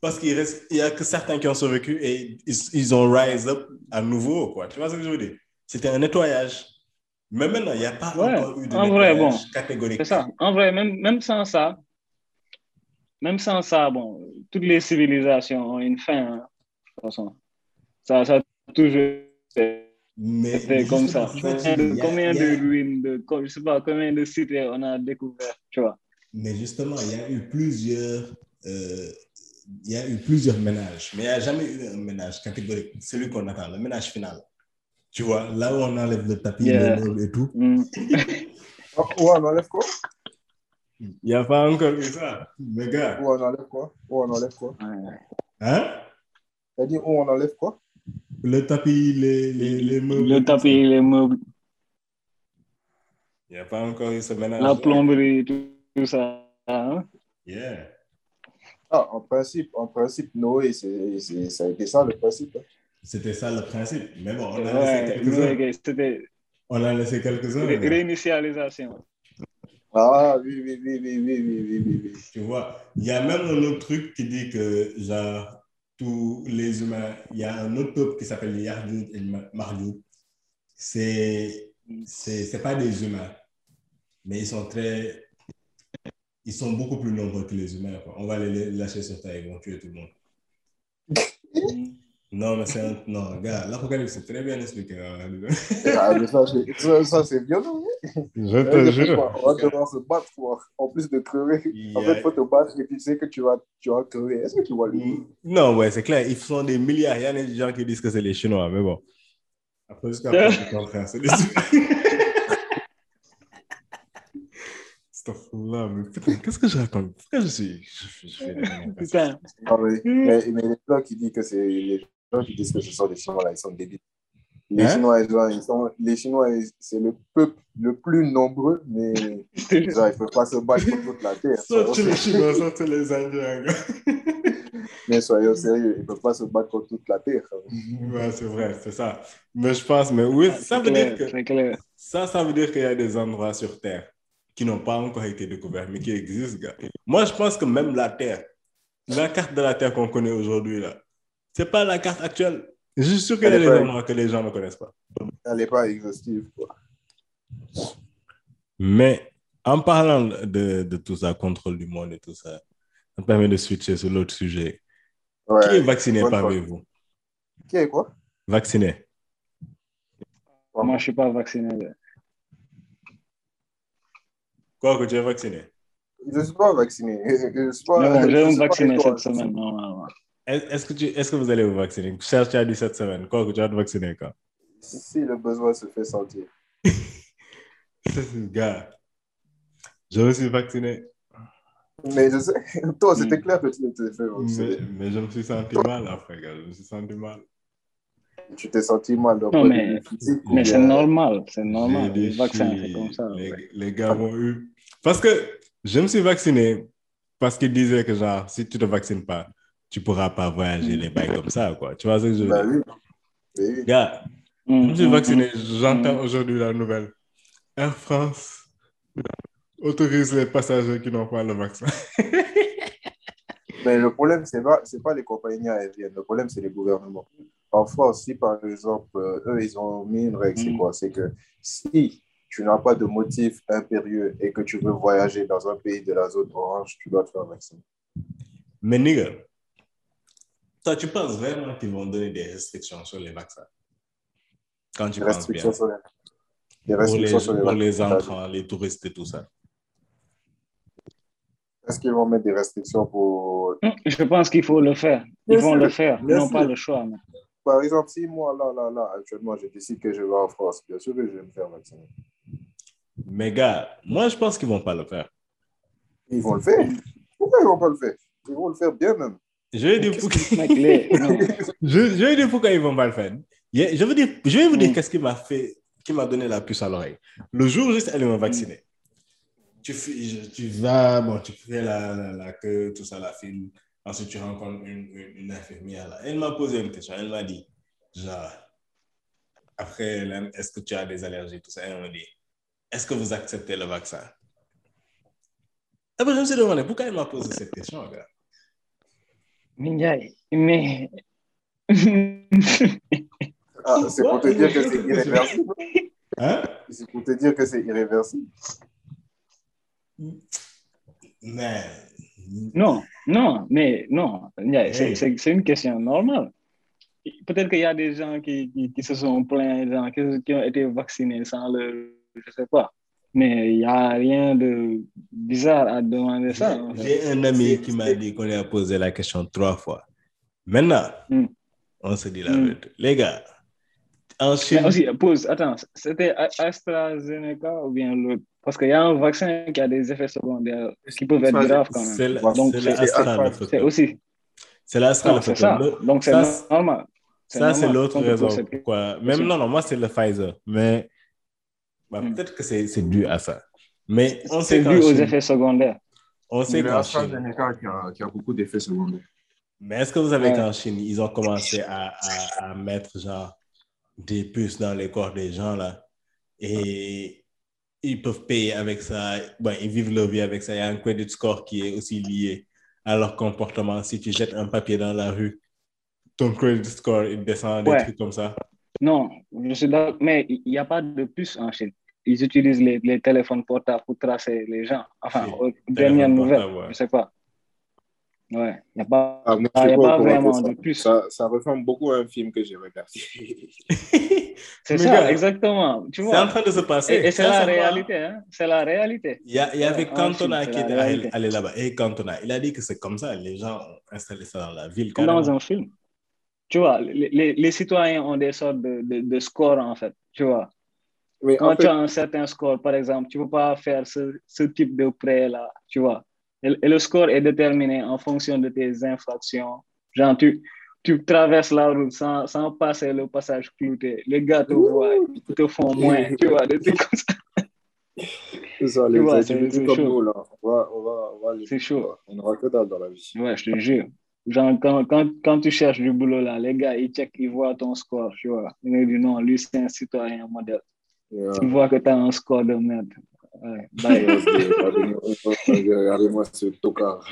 Parce qu'il reste, il y a que certains qui ont survécu et ils, ils ont rise up à nouveau, quoi. Tu vois ce que je veux dire? C'était un nettoyage. Mais maintenant, il n'y a pas Ouais, encore eu de en vrai, nettoyage bon, catégorique. C'est ça. En vrai, même, même sans ça, même sans ça, bon, toutes les civilisations ont une fin. hein, de toute façon. Ça, ça a toujours été comme ça. Combien de, a- combien a- de ruines, de, je sais pas, combien de cités on a découvert, tu vois. Mais justement, il y a eu plusieurs euh, il y a eu plusieurs ménages, mais il n'y a jamais eu un ménage catégorique, celui qu'on attend, le ménage final. Tu vois, là où on enlève le tapis, Yeah. les meubles et tout, Mm. Oh, Où on enlève quoi? Il n'y a pas encore eu ça. Mais gars, Où on enlève quoi? Où on enlève quoi? Hein? T'as dit où on enlève quoi? Le tapis, les, les, les meubles. Le tapis, les meubles, Il n'y a pas encore eu ce ménage. la plomberie, tout, tout ça. hein? Yeah. Ah, en principe, en principe, Noé, c'est, ça a ça le principe. Hein. C'était ça le principe. Mais bon, on a laissé quelques-uns. On a laissé quelques-uns. Réinitialisation. Ah oui, oui, oui, oui, oui, oui, oui. Tu vois, il y a même un autre truc qui dit que genre, tous les humains, il y a un autre peuple qui s'appelle les Yardoud et Mardou. Mm. C'est, c'est, pas des humains, mais ils sont très ils sont beaucoup plus nombreux que les humains. quoi. On va les lâcher sur terre, ils vont tuer tout le monde. Non, mais c'est un, non, gars, l'Apocalypse, c'est très bien expliqué. hein. Ah, mais ça, c'est- ça, ça, c'est violent. Je Ouais, te c'est jure. pourquoi On va devoir se battre, quoi. En plus de crever. Il En fait, il faut te battre et tu sais que tu vas, tu vas crever. Est-ce que tu vois le Non, ouais, c'est clair. Ils sont des milliards. Il y a des gens qui disent que c'est les Chinois, mais bon. Après, jusqu'à après. C'est des... Astaghfirullah, mais putain, qu'est-ce que je raconte? Pourquoi je suis. Je, je fais des. Ah mais, mais les gens qui disent que c'est les gens qui disent que ce sont des Chinois là, ils sont débiles. Les Hein? Chinois, ils sont, les Chinois, c'est le peuple le plus nombreux, mais genre, ils ne peuvent pas se battre pour toute la terre. Sortez les Chinois, sortez les Indiens. mais soyons sérieux, ils ne peuvent pas se battre pour toute la terre. Ouais, c'est vrai, c'est ça. Mais je pense, mais oui, ça veut dire que. Ça, ça veut dire qu'il y a des endroits sur Terre qui n'ont pas encore été découverts, mais qui existent, gars. Moi, je pense que même la Terre, la carte de la Terre qu'on connaît aujourd'hui, là, c'est pas la carte actuelle. Je suis sûr qu'il y a Elle est que les gens ne connaissent pas. Elle n'est pas exhaustive. Quoi. Mais en parlant de, de tout ça, contrôle du monde et tout ça, ça me permet de switcher sur l'autre sujet. Ouais. Qui est vacciné parmi fois. vous? Qui est quoi? Vacciné. Moi, je ne suis pas vacciné. Quoi que tu es vacciné? Je ne suis pas vacciné. Je ne suis pas, je vais me vacciner toi. cette semaine. Est- Est-ce que, tu, est-ce que vous allez vous vacciner? Cherche, tu as dit cette semaine. Quoi que tu vas te vacciner quand? Si le besoin se fait sentir. Gars, je me suis vacciné. Mais je sais, toi, c'était Mm. clair que tu t'es fait vacciner. mais je me suis senti mal après, gars. Je me suis senti mal. Tu t'es senti mal. Donc, Non, mais- c'est normal, c'est normal. J'ai Le des vaccin, filles, c'est comme ça. Les, ouais. les gars m'ont eu. Parce que je me suis vacciné parce qu'ils disaient que, genre, si tu ne te vaccines pas, tu ne pourras pas voyager les bails comme ça, quoi. Tu vois ce que je veux Bah dire? oui. Oui. Gars, je Mm, me suis mm, vacciné. mm. J'entends aujourd'hui la nouvelle. Air France autorise les passagers qui n'ont pas le vaccin. Mais le problème, ce n'est pas, c'est pas les compagnies aériennes. Le problème, c'est les gouvernements. En France, si par exemple, euh, eux, ils ont mis une règle, c'est Mm. quoi? C'est que si tu n'as pas de motif impérieux et que tu veux voyager dans un pays de la zone orange, tu dois te faire vacciner. Mais nigga, toi, tu penses vraiment qu'ils vont donner des restrictions sur les vaccins? Quand tu Des penses restrictions bien. sur les, des Pour les, restrictions sur les pour les entrants, les touristes et tout ça. Est-ce qu'ils vont mettre des restrictions pour... Je pense qu'il faut le faire. Ils Bien vont sûr, le faire. Ils n'ont pas le choix. mais- Par exemple, si moi, là, là, là, actuellement, je décide que je vais en France, bien sûr que je vais me faire vacciner. Mais gars, moi, je pense qu'ils vont pas le faire. Ils vont le faire. Pourquoi ils ne vont pas le faire? Ils vont le faire bien même. Je vais dire pourquoi, je, je vais dire pourquoi ils vont pas le faire. Je, veux dire, je vais vous dire Mm. qu'est-ce qui m'a fait, qui m'a donné la puce à l'oreille. Le jour juste, elle m'a vacciné. Tu, je- tu vas, bon, tu fais la, la, la queue, tout ça, la file. Ensuite, tu rencontres une, une, une infirmière. Là. Elle m'a posé une question. Elle m'a dit, genre, après, est-ce que tu as des allergies, tout ça? Elle m'a dit, est-ce que vous acceptez le vaccin? Après, je me suis demandé pourquoi elle m'a posé cette question, gars? Ndiaye, mais. Ah, c'est pour te dire que c'est irréversible. Hein? C'est pour te dire que c'est irréversible. Mais. Non, non, mais non. C'est- une question normale. Peut-être qu'il y a des gens qui, qui, qui se sont plaints, des gens qui, qui ont été vaccinés sans le. Je sais pas. Mais il n'y a rien de bizarre à demander ça. J'ai un ami qui m'a dit qu'on lui a posé la question trois fois. Maintenant, Hmm. on se dit la Hmm. vérité. Les gars, en Chine, Mais aussi, pause, attends, c'était AstraZeneca ou bien l'autre Parce qu'il y a un vaccin qui a des effets secondaires qui peuvent être graves quand c'est même. c'est c'est- la Astra, c'est- C'est aussi. C'est l'Astra, c'est ça. Donc, c'est normal. Ça, c'est l'autre raison. Pourquoi. Même non, non, moi, c'est le Pfizer. Mais bah, Hmm. peut-être que c'est c'est dû à ça. Mais on C'est sait dû qu'en aux Chine, effets secondaires. on sait C'est qu'en Chine, AstraZeneca qui a, qui a beaucoup d'effets secondaires. mais est-ce que vous savez Ouais. qu'en Chine, ils ont commencé à, à, à mettre genre des puces dans les corps des gens là et ils peuvent payer avec ça. Bon, ils vivent leur vie avec ça. Il y a un credit score qui est aussi lié à leur comportement. Si tu jettes un papier dans la rue, ton credit score il descend, des Ouais. trucs comme ça. Non, je suis d'accord, mais il n'y a pas de puce en Chine. Ils utilisent les, les téléphones portables pour tracer les gens. Enfin, portable, ouais. je sais pas. Ouais, il n'y a pas, Ah, moi, Ah, y a pas pas comment vraiment ça. de puce. Ça, ça ressemble beaucoup à un film que j'ai regardé. c'est ça, gars, exactement. Tu C'est en train de se passer. et, et c'est la réalité, hein. C'est la réalité. Il y, a- il y avait Ouais, Cantona Chine, qui était allé, là-bas. Et Cantona, il a dit que c'est comme ça. Les gens ont installé ça dans la ville. Comme dans un film. Tu vois, les, les, les citoyens ont des sortes de, de, de scores, en fait. Tu vois, Mais quand en tu as un certain score, par exemple, tu ne peux pas faire ce, ce type de prêt-là, tu vois. Et, et le score est déterminé en fonction de tes infractions. Genre, tu, tu traverses la route sans, sans passer le passage clouté. Les gars te voient, ils te font moins, tu vois, des trucs comme ça. c'est ça, les vois, c'est- comme chaud. nous, là, on va, on va, on va les- C'est chaud. On aura que dalle dans la vie. Ouais, je te jure. Genre, quand, quand, quand tu cherches du boulot, là, les gars, ils checkent, ils voient ton score, tu vois. Ils me disent, non, lui, c'est un citoyen modèle. Yeah. Ils voient que tu as un score de merde. Ouais, Regardez-moi ce tocard.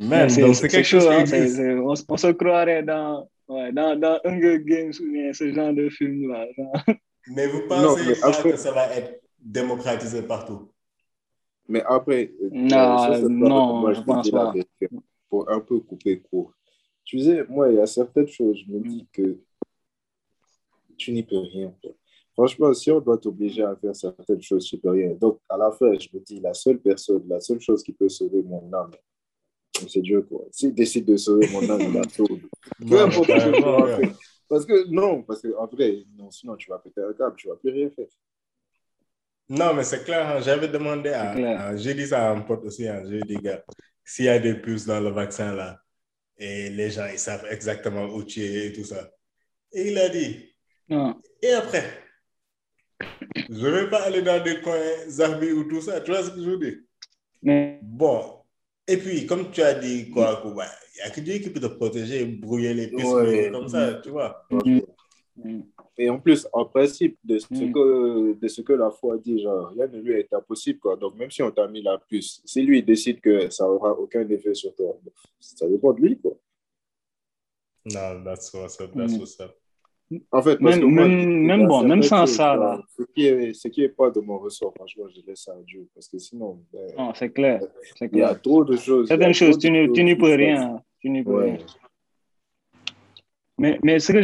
Man, C'est- donc c'est c'est quelque chose hein, c'est- existe. c'est- on, on se croirait dans, ouais, dans, dans Hunger Games ou bien ce genre de film-là. genre. Mais vous Non, pensez mais pas après- que ça va être démocratisé partout? Mais après, euh, Non, cette non, moi, je pense pas. Pour un peu couper court. Tu sais, moi, il y a certaines choses, je me dis que tu n'y peux rien. quoi. Franchement, si on doit t'obliger à faire certaines choses, rien. Donc, à la fin, je me dis, la seule personne, la seule chose qui peut sauver mon âme, c'est Dieu, quoi. S'il décide de sauver mon âme, il a tout. Peu Non, importe ce que tu carrément, vas ouais. faire. Parce que, non, parce que, en vrai, non, sinon, tu vas péter un câble, tu vas plus rien faire. Non, mais c'est clair, hein, j'avais demandé à- J'ai dit ça à un pote aussi. Hein, j'ai dit, gars, s'il y a des puces dans le vaccin là, et les gens ils savent exactement où tu es et tout ça. Et il a dit, Non. et après, je ne vais pas aller dans des coins Zarbi ou tout ça. Tu vois ce que je veux dire? Mais, Bon. Et puis, comme tu as dit, quoi, il n'y a que Dieu qui peut te protéger, brouiller les Ouais. comme ça, tu vois. Mm. Et en plus, en principe, de ce, Mm. que, de ce que la foi dit, genre, rien ne lui est impossible. Quoi. Donc, même si on t'a mis la puce, si lui décide que ça n'aura aucun effet sur toi, ça dépend de lui. Quoi. Non, that's what's up, that's Mm. what's up. En fait, parce Même- que moi, même- il y a même bon, même sans ça, là. Ce qui est, ce qui est pas de mon ressort, franchement, je laisse ça à Dieu. Parce que sinon, ben, non, c'est clair. Il y a clair. trop de choses. Certaines choses, tu n'y peux rien. Tu n'y peux rien. Mais, mais ce que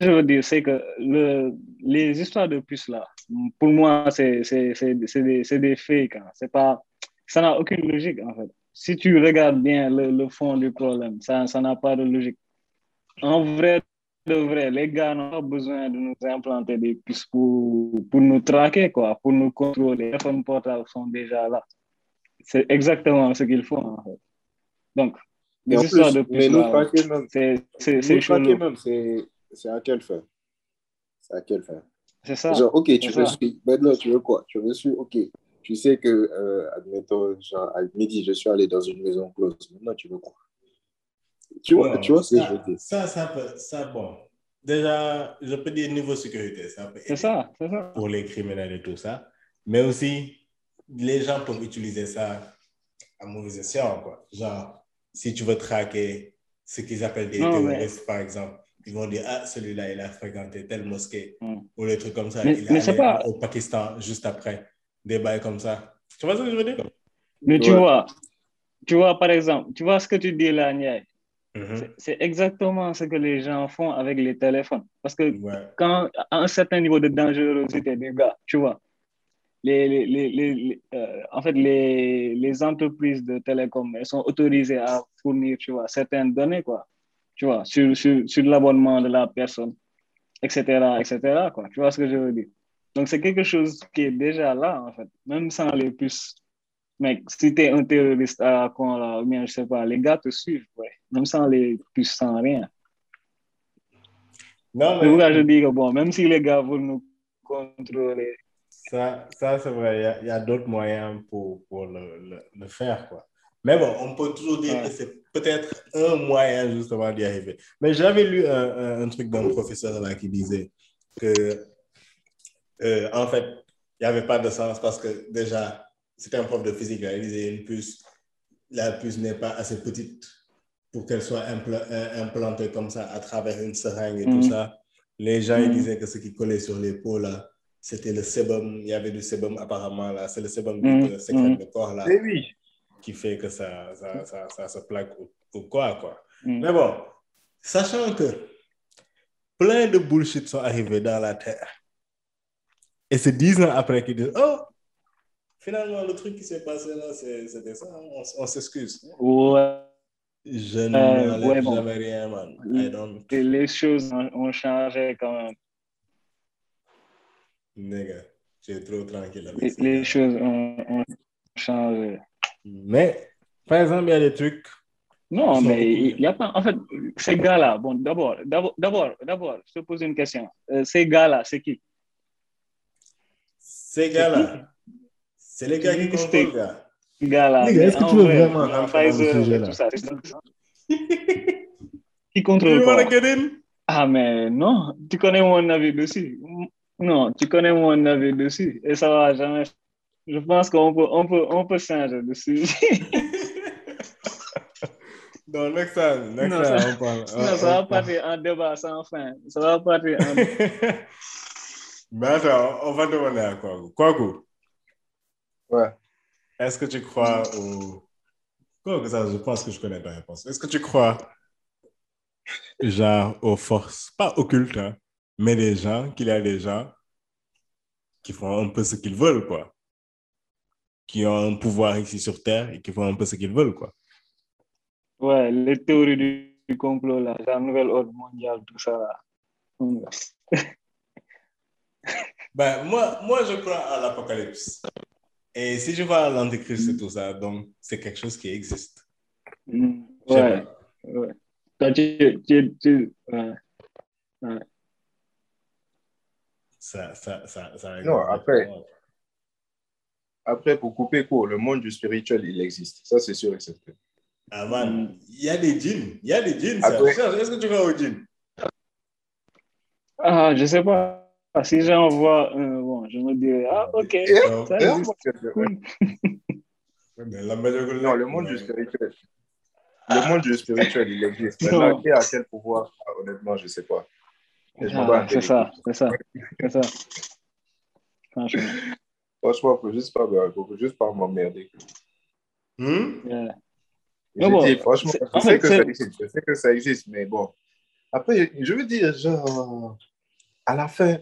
je veux dire, c'est que le, les histoires de puces là, pour moi, c'est des, des fakes. hein. C'est pas, ça n'a aucune logique, en fait. Si tu regardes bien le, le fond du problème, ça ça n'a pas de logique. En vrai, de vrai, les gars n'ont pas besoin de nous implanter des puces pour, pour nous traquer, quoi, pour nous contrôler. Les téléphones portables sont déjà là. C'est exactement ce qu'il faut, en fait. Donc, les en histoires plus, de mais puces c'est- nous traquer même, c'est c'est à quelle fin? C'est à quelle fin? C'est ça. Genre, ok, tu me suis. Maintenant, tu veux quoi? Tu me suis, ok. Tu sais que, euh, admettons, genre, à midi, je suis allé dans une maison close. Maintenant, tu veux quoi? Tu vois, tu vois ce que ça, je veux dire Ça, ça peut, ça, bon. Déjà, je peux dire niveau sécurité, ça peut C'est ça, c'est ça. pour les criminels et tout ça. Mais aussi, les gens peuvent utiliser ça à mauvais escient, quoi. Genre, si tu veux traquer ce qu'ils appellent des Non, mais- terroristes, par exemple, ils vont dire, ah, celui-là, il a fréquenté telle mosquée, Mm. ou des trucs comme ça. Mais- il est mais c'est allé pas- au Pakistan juste après, des bails comme ça. Tu vois ce que je veux dire? Mais tu vois, tu vois, par exemple, tu vois ce que tu dis là, Niaï. Mhm. C'est- exactement ce que les gens font avec les téléphones. Parce que Ouais. quand, à un certain niveau de dangerosité des gars, tu vois, les, les, les, euh, en fait, les, les entreprises de télécom, elles sont autorisées à fournir, tu vois, certaines données, quoi, tu vois, sur, sur, sur l'abonnement de la personne, etc., etc., quoi. Tu vois ce que je veux dire? Donc, c'est quelque chose qui est déjà là, en fait, même sans les puces. Mec, si t'es un terroriste à la con, là, ou bien, je sais pas, les gars te suivent, ouais, même sans les puces, sans rien. Non, pourquoi mais je dis que bon, même si les gars veulent nous contrôler, ça, ça c'est vrai, il y a, y a d'autres moyens pour, pour le, le, le faire, quoi. Mais bon, on peut toujours dire Ouais. que c'est peut-être un moyen justement d'y arriver. Mais j'avais lu un, un, un truc d'un professeur là qui disait que, euh, en fait, il n'y avait pas de sens parce que déjà, c'était un prof de physique, il disait une puce, la puce n'est pas assez petite pour qu'elle soit impla- euh, implantée comme ça à travers une seringue et tout Mhm. ça. Les gens, ils Mhm. disaient que ce qui collait sur les peaux, là, c'était le sébum. Il y avait du sébum apparemment, là. C'est le sébum Mhm. qui te sécrète Mhm. le corps, là, Eh oui. qui fait que ça, ça, ça, ça se plaque ou, ou quoi, quoi. Mm. Mais bon, sachant que plein de bullshit sont arrivés dans la Terre, et c'est dix ans après qu'ils disent, oh, finalement, le truc qui s'est passé là, c'était ça, on, on s'excuse. ouais, Je Euh, n'enlève ouais, bon. rien, man. I don't... et les choses ont, changé quand même. Nigga, j'ai trop tranquille avec Les, ça. les choses ont, ont changé. Mais, par exemple, il y a des trucs. Non, mais il y a pas. En fait, ces gars-là, bon, d'abord, d'abord, d'abord, d'abord, je te pose une question. Euh, ces gars-là, c'est qui? Ces gars-là, c'est les gars qui contrôlent, gars. Gars, est-ce que tu veux vrai, vraiment rentrer dans ce sujet-là? Qui contrôle quoi? get in? Ah, mais non, tu connais mon avis dessus? Non, tu connais mon avis dessus? Et ça va jamais. Je pense qu'on peut, on peut, on peut changer dessus. Non, next time, next Non, time, ça- on parle. Non, ça va partir en débat sans fin. Ça va partir en. Mais attends, on va demander à Kwaku. Kwaku, Ouais. est-ce que tu crois au. Kwaku, ça, je pense que je connais ta réponse. Est-ce que tu crois, genre, aux forces, pas occultes, hein, mais des gens, qu'il y a des gens qui font un peu ce qu'ils veulent, quoi. Qui ont un pouvoir ici sur Terre et qui font un peu ce qu'ils veulent, quoi. Ouais, les théories du, du complot, là, la nouvelle ordre mondiale, tout ça. Là. Ben, moi, moi, je crois à l'apocalypse. Et si je crois à l'antéchrist et tout ça, donc c'est quelque chose qui existe. Sais Ouais, ouais. Toi, tu, tu, tu, ouais. Ça, ça, ça, ça Non, après. Après, pour couper court, le monde du spirituel, il existe. Ça, c'est sûr et certain. Ah man, Mm. il y a des djinns. Il y a des djinns, Est-ce que tu crois aux djinns? Ah, je sais pas. Si j'en vois un, bon, je me dirais, ah, ok, Non, ça Et existe. moi, je- Cool. mais la majorité- Non, le monde du spirituel. Le monde du spirituel, il existe. Maintenant, qui a quel pouvoir Ah, Honnêtement, je ne sais pas. Ah, c'est ça, c'est ça, c'est ça. Franchement. Franchement, il ne faut juste pas, faut juste pas m'emmerder. Hmm? yeah. Je Mais bon, dis, franchement, je sais, fait, que ça existe, je sais que ça existe, mais bon. Après, je veux dire, genre, à la fin,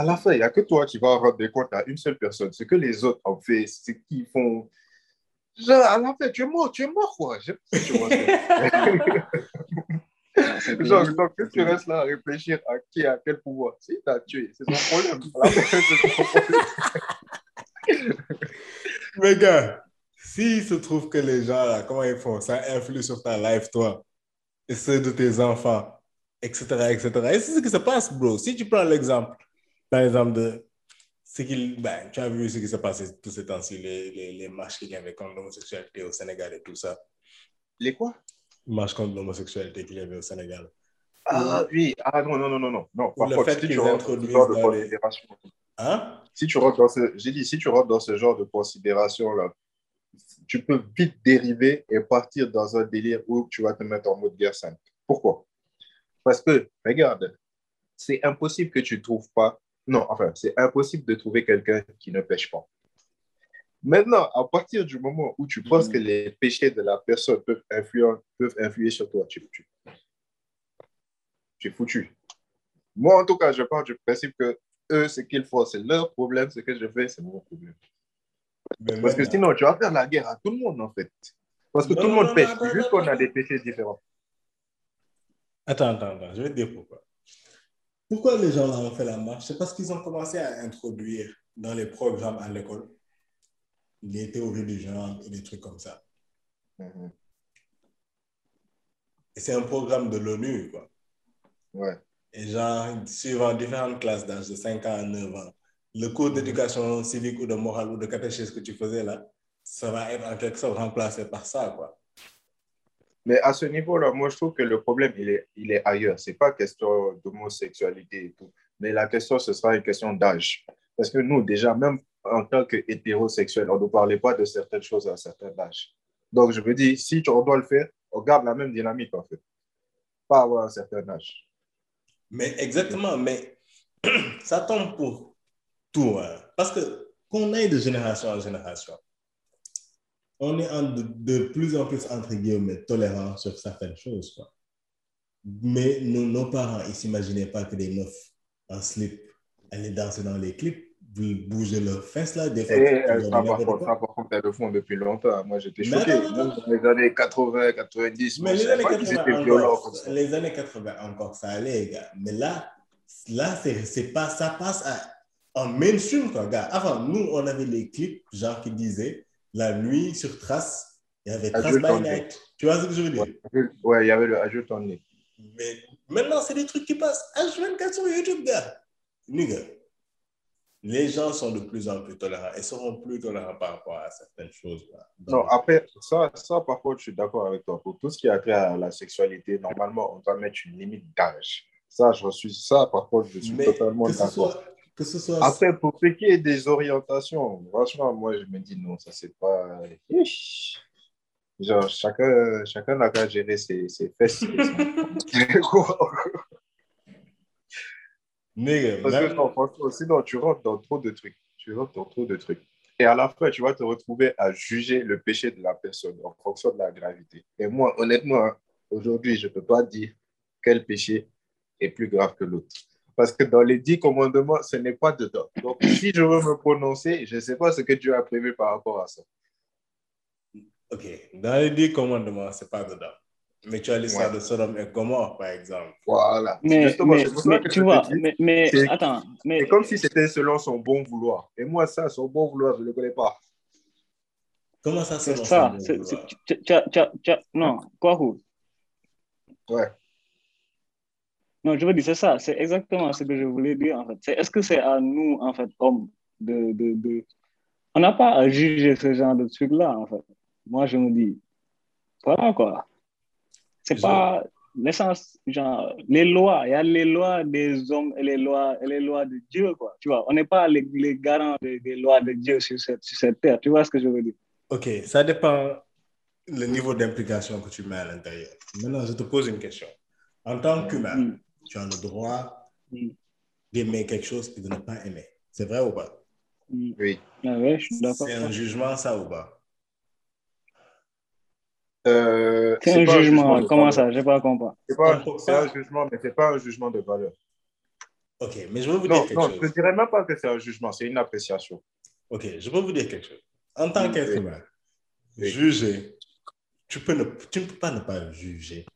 à la fin, il n'y a que toi qui vas rendre compte à une seule personne. Ce que les autres ont fait, ce qu'ils font. Genre, à la fin, tu es mort, tu es mort, quoi. Je. Genre, donc, que tu restes là à réfléchir à qui a quel pouvoir? Si t'as tué, c'est son problème. À la fin, c'est son problème. Mais gars, s'il se trouve que les gens, là, comment ils font, ça influe sur ta life, toi, et ceux de tes enfants, etc., etc. Et c'est ce qui se passe, bro. Si tu prends l'exemple, par exemple, de ben, tu as vu ce qui s'est passé tous ces temps-ci, les, les, les marches qu'il y avait contre l'homosexualité au Sénégal et tout ça. Les quoi? Marches contre l'homosexualité qu'il y avait au Sénégal. Ah oui, ah non, non, non, non, non. non. Le contre, fait si qu'ils tu rentres dans ce introduisent genre de dans les- considération, Hein? si tu rentres dans ce, j'ai dit, si tu rentres dans ce genre de considération-là, tu peux vite dériver et partir dans un délire où tu vas te mettre en mode guerre sainte. Pourquoi? Parce que, regarde, c'est impossible que tu ne trouves pas, non, enfin, c'est impossible de trouver quelqu'un qui ne pêche pas. Maintenant, à partir du moment où tu penses que les péchés de la personne peuvent influer, peuvent influer sur toi, tu es foutu. Tu es foutu. Moi, en tout cas, je pars du principe que eux, ce qu'ils font, c'est leur problème. Ce que je fais, c'est mon problème. Mais Parce que sinon, tu vas faire la guerre à tout le monde, en fait. Parce que Non, tout le non, monde non, pêche. C'est juste qu'on a des péchés différents. Attends, attends, attends, je vais te dire pourquoi. Pourquoi les gens là ont fait la marche? C'est parce qu'ils ont commencé à introduire dans les programmes à l'école les théories du genre et des trucs comme ça. Mhm. Et c'est un programme de l'ONU, quoi. Ouais. Et genre, suivant différentes classes d'âge de 5 ans à 9 ans, le cours d'éducation civique ou de morale ou de catéchisme que tu faisais là, ça va être en quelque sorte remplacé par ça, quoi. Mais à ce niveau-là, moi, je trouve que le problème, il est, il est ailleurs. Ce n'est pas question d'homosexualité et tout. Mais la question, ce sera une question d'âge. Parce que nous, déjà, même en tant qu'hétérosexuels, on ne parlait pas de certaines choses à un certain âge. Donc, je veux dire, si on doit le faire, on garde la même dynamique, en fait. Pas avoir un certain âge. Mais exactement, mais ça tombe pour tout. hein. Parce que qu'on aille de génération en génération, on est en de, de plus en plus, entre guillemets, tolérant sur certaines choses. Quoi. Mais nous, nos parents, ils ne s'imaginaient pas que des meufs en slip allaient danser dans les clips, bouger leurs fesses là, des fois. Et leur ça, par contre, ça, par contre, elles le font depuis longtemps. Moi, j'étais choqué. Même dans les années 80, 90, Mais les années, pas qu'ils 80 étaient violents encore, les années 80 encore, ça allait, gars. Mais là, là c'est pas, ça passe à, en mainstream, quoi, gars. Avant, nous, on avait les clips, genre, qui disaient la nuit sur Trace, il y avait Trace Ajoute by Night. Tu vois ce que je veux dire? Ouais. Il y avait le ajout ton nez. Mais maintenant, c'est des trucs qui passent H24 sur YouTube, gars. Nigga. Les gens sont de plus en plus tolérants et seront plus tolérants par rapport à certaines choses. là. Non, après, ça, ça, par contre, je suis d'accord avec toi. Pour tout ce qui a trait à la sexualité, normalement, on doit mettre une limite d'âge. Ça, je suis ça, par contre, je suis mais totalement d'accord. Soit, que ce soit Après, pour ce qui est des orientations, franchement, moi, je me dis non, ça, c'est pas. Genre, chacun chacun n'a qu'à gérer ses, ses fesses. Parce que non, franchement, sinon, tu rentres dans trop de trucs. Tu rentres dans trop de trucs. Et à la fin, tu vas te retrouver à juger le péché de la personne en fonction de la gravité. Et moi, honnêtement, hein, aujourd'hui, je ne peux pas dire quel péché est plus grave que l'autre. Parce que dans les dix commandements, ce n'est pas dedans. Donc, si je veux me prononcer, je ne sais pas ce que Dieu a prévu par rapport à ça. OK. Dans les dix commandements, c'est pas dedans. Mais tu as l'histoire Ouais. de Sodome et Gomorre, par exemple. Voilà. Mais, Justement, mais, c'est pour ça mais que tu vois, dis, mais, attends, mais C'est comme si c'était selon son bon vouloir. Et moi, ça, son bon vouloir, je ne le connais pas. Comment ça, c'est selon ça. son bon vouloir? c'est- tu- tu as- tu as- tu as- non, quoi Ouais. Non, je veux dire, c'est ça, c'est exactement ce que je voulais dire en fait. C'est est-ce que c'est à nous, en fait, hommes, de. de, de... On n'a pas à juger ce genre de trucs-là, en fait. Moi, je me dis, voilà quoi. C'est Je- pas l'essence, genre, les lois, il y a les lois des hommes et les lois, et les lois de Dieu, quoi. Tu vois, on n'est pas les, les garants des, des lois de Dieu sur cette, sur cette terre. Tu vois ce que je veux dire? OK, ça dépend le niveau d'implication que tu mets à l'intérieur. Maintenant, je te pose une question. En tant qu'humain, Mm. Tu as le droit Mm. d'aimer quelque chose et de ne pas aimer. C'est vrai ou pas? Mm. Oui. Ah ouais, je suis d'accord. C'est un jugement, ça ou pas? Euh, C'est un jugement. Comment valeur. ça? Je n'ai pas compris. C'est pas, un jugement, mais c'est pas un jugement de valeur. OK, mais je veux vous Non, dire quelque non, je chose. ne dirais même pas que c'est un jugement, c'est une appréciation. OK, je peux vous dire quelque chose. En tant Oui. qu'être humain, Oui. juger, tu, peux ne, tu ne peux pas ne pas juger.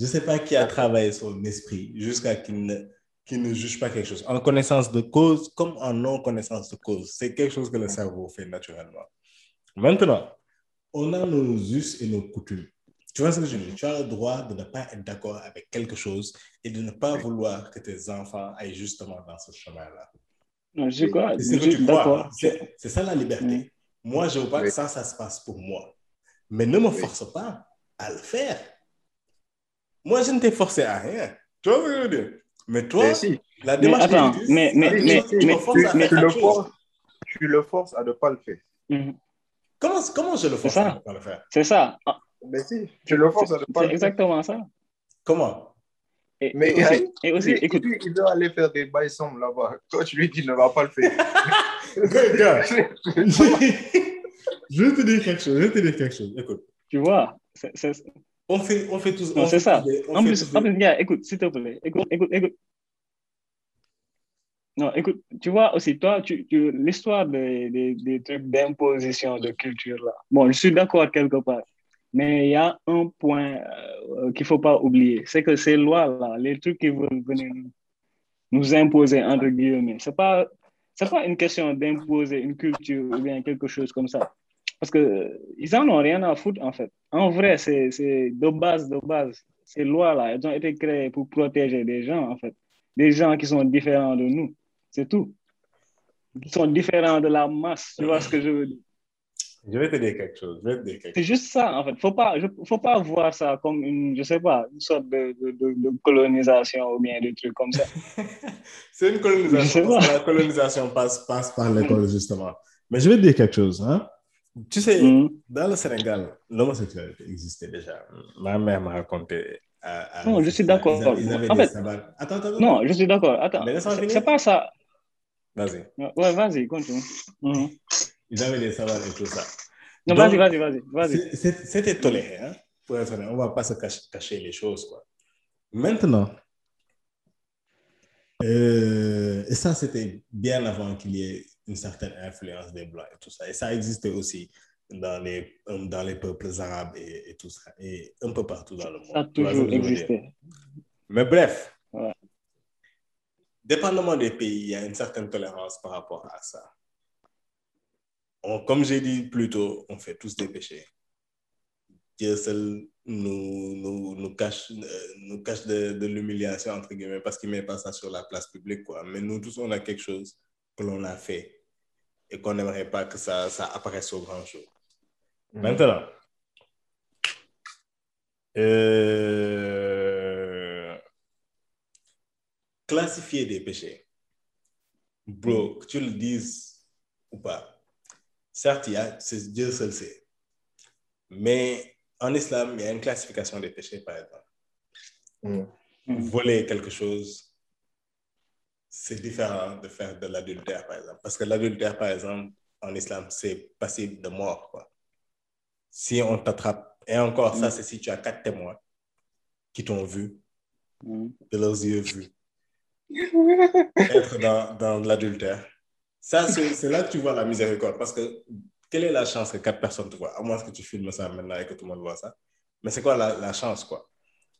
Je ne sais pas qui a travaillé son esprit jusqu'à qu'il ne, qu'il ne juge pas quelque chose. En connaissance de cause comme en non-connaissance de cause. C'est quelque chose que le cerveau fait naturellement. Maintenant, on a nos us et nos coutumes. Tu vois ce que je veux dire? Tu as le droit de ne pas être d'accord avec quelque chose et de ne pas vouloir que tes enfants aillent justement dans ce chemin-là. Je quoi? C'est ce que tu crois. C'est ça la liberté. Moi, je veux pas que ça, ça se passe pour moi. Mais ne me force pas à le faire. Moi, je ne t'ai forcé à rien. Tu vois ce que je veux dire? Mais toi, Mais si, la Mais démarche attends, que tu mais- mais- c'est mais- tu mais- le forces, tu le forces à ne pas le faire. Mhm. Comment, comment je le force ça. à ne pas le faire? C'est ça. Ah, Mais si, tu le forces à ne pas C'est le faire. exactement ça. Comment? Et, Mais et aussi, et aussi, Lui, écoute, lui, il doit aller faire des bails sombres là-bas. Toi, tu lui dis ne va pas le faire. Je vais te dire quelque chose. Je vais te dire quelque chose. Écoute, Tu vois, c'est c'est- on fait, on fait tous. non, on c'est ça. des- En plus, en plus, gars, écoute, s'il te plaît, écoute, écoute, écoute. Non, écoute, tu vois aussi, toi, tu, tu, l'histoire des, des, des trucs d'imposition de culture là. Bon, je suis d'accord quelque part, mais il y a un point euh, qu'il faut pas oublier, c'est que ces lois là, les trucs qui veulent venir nous, imposer entre guillemets, c'est pas, c'est pas une question d'imposer une culture ou bien quelque chose comme ça. Parce que euh, ils en ont rien à foutre, en fait. En vrai, c'est de base, de base. Ces lois-là, elles ont été créées pour protéger des gens, en fait. Des gens qui sont différents de nous. C'est tout. Qui sont différents de la masse. Tu vois ce que je veux dire? Je vais te dire quelque chose. C'est juste ça, en fait. Faut pas, je, faut pas voir ça comme une, je sais pas, une sorte de, de, de, de colonisation ou bien des trucs comme ça. C'est une colonisation. parce que la colonisation passe, passe par l'école, justement. Mais je vais te dire quelque chose. Hein? Tu sais, Mhm. dans le Sénégal, l'homosexualité existait déjà. Ma mère m'a raconté. à- à- Non, je suis d'accord. Ils En des fait- sabbats. Attends, attends, attends. Non, je suis d'accord. Attends, Mais laisse-moi c'est pas ça. Vas-y. Ouais, vas-y, continue. Mhm. Ils avaient des sabbats et tout ça. Non, vas-y, vas-y, vas-y, c'est- C'était toléré, hein, pour être honnête. On ne va pas se cacher, cacher les choses, quoi. Maintenant, Euh, et ça, c'était bien avant qu'il y ait une certaine influence des Blancs et tout ça. Et ça existait aussi dans les, dans les peuples arabes et, et tout ça, et un peu partout dans le monde. Ça a toujours existé. Mais bref, Ouais. dépendamment des pays, il y a une certaine tolérance par rapport à ça. On- comme j'ai dit plus tôt, on fait tous des péchés. Dieu seul nous, nous, nous cache, euh, nous cache de, de l'humiliation, entre guillemets, parce qu'il ne met pas ça sur la place publique. Quoi. Mais nous tous, on a quelque chose que l'on a fait et qu'on n'aimerait pas que ça, ça apparaisse au grand jour. Maintenant, euh, classifier des péchés, bro, que tu le dises ou pas, certes, il y a, c'est Dieu seul sait, mais en islam, il y a une classification des péchés, par exemple. Mm. Voler quelque chose, c'est différent de faire de l'adultère, par exemple. Parce que l'adultère, par exemple, en islam, c'est passible de mort, quoi. Si on t'attrape, et encore, ça, c'est si tu as quatre témoins qui t'ont vu, Mhm. de leurs yeux vus, être dans, dans l'adultère. Ça, c'est là que tu vois la miséricorde. Parce que quelle est la chance que quatre personnes te voient? À moins que tu filmes ça maintenant et que tout le monde voit ça. Mais c'est quoi la, la chance, quoi?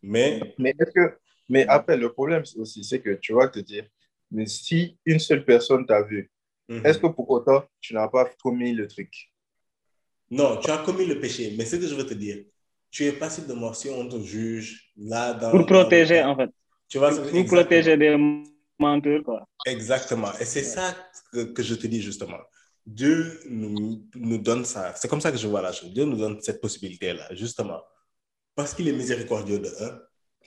Mais Mais que, mais après, le problème aussi, c'est que tu vas te dire, mais si une seule personne t'a vu, mhm. est-ce que pour autant, tu n'as pas commis le truc? non, tu as commis le péché. Mais ce que je veux te dire, tu es passible de mort si on te juge là dans. Pour protéger, en fait. Tu vois, Pour, protéger des menteurs, quoi. Exactement. Et c'est ça que, que je te dis justement. Dieu nous, nous donne ça. C'est comme ça que je vois la chose. Dieu nous donne cette possibilité-là, justement. Parce qu'il est miséricordieux de un.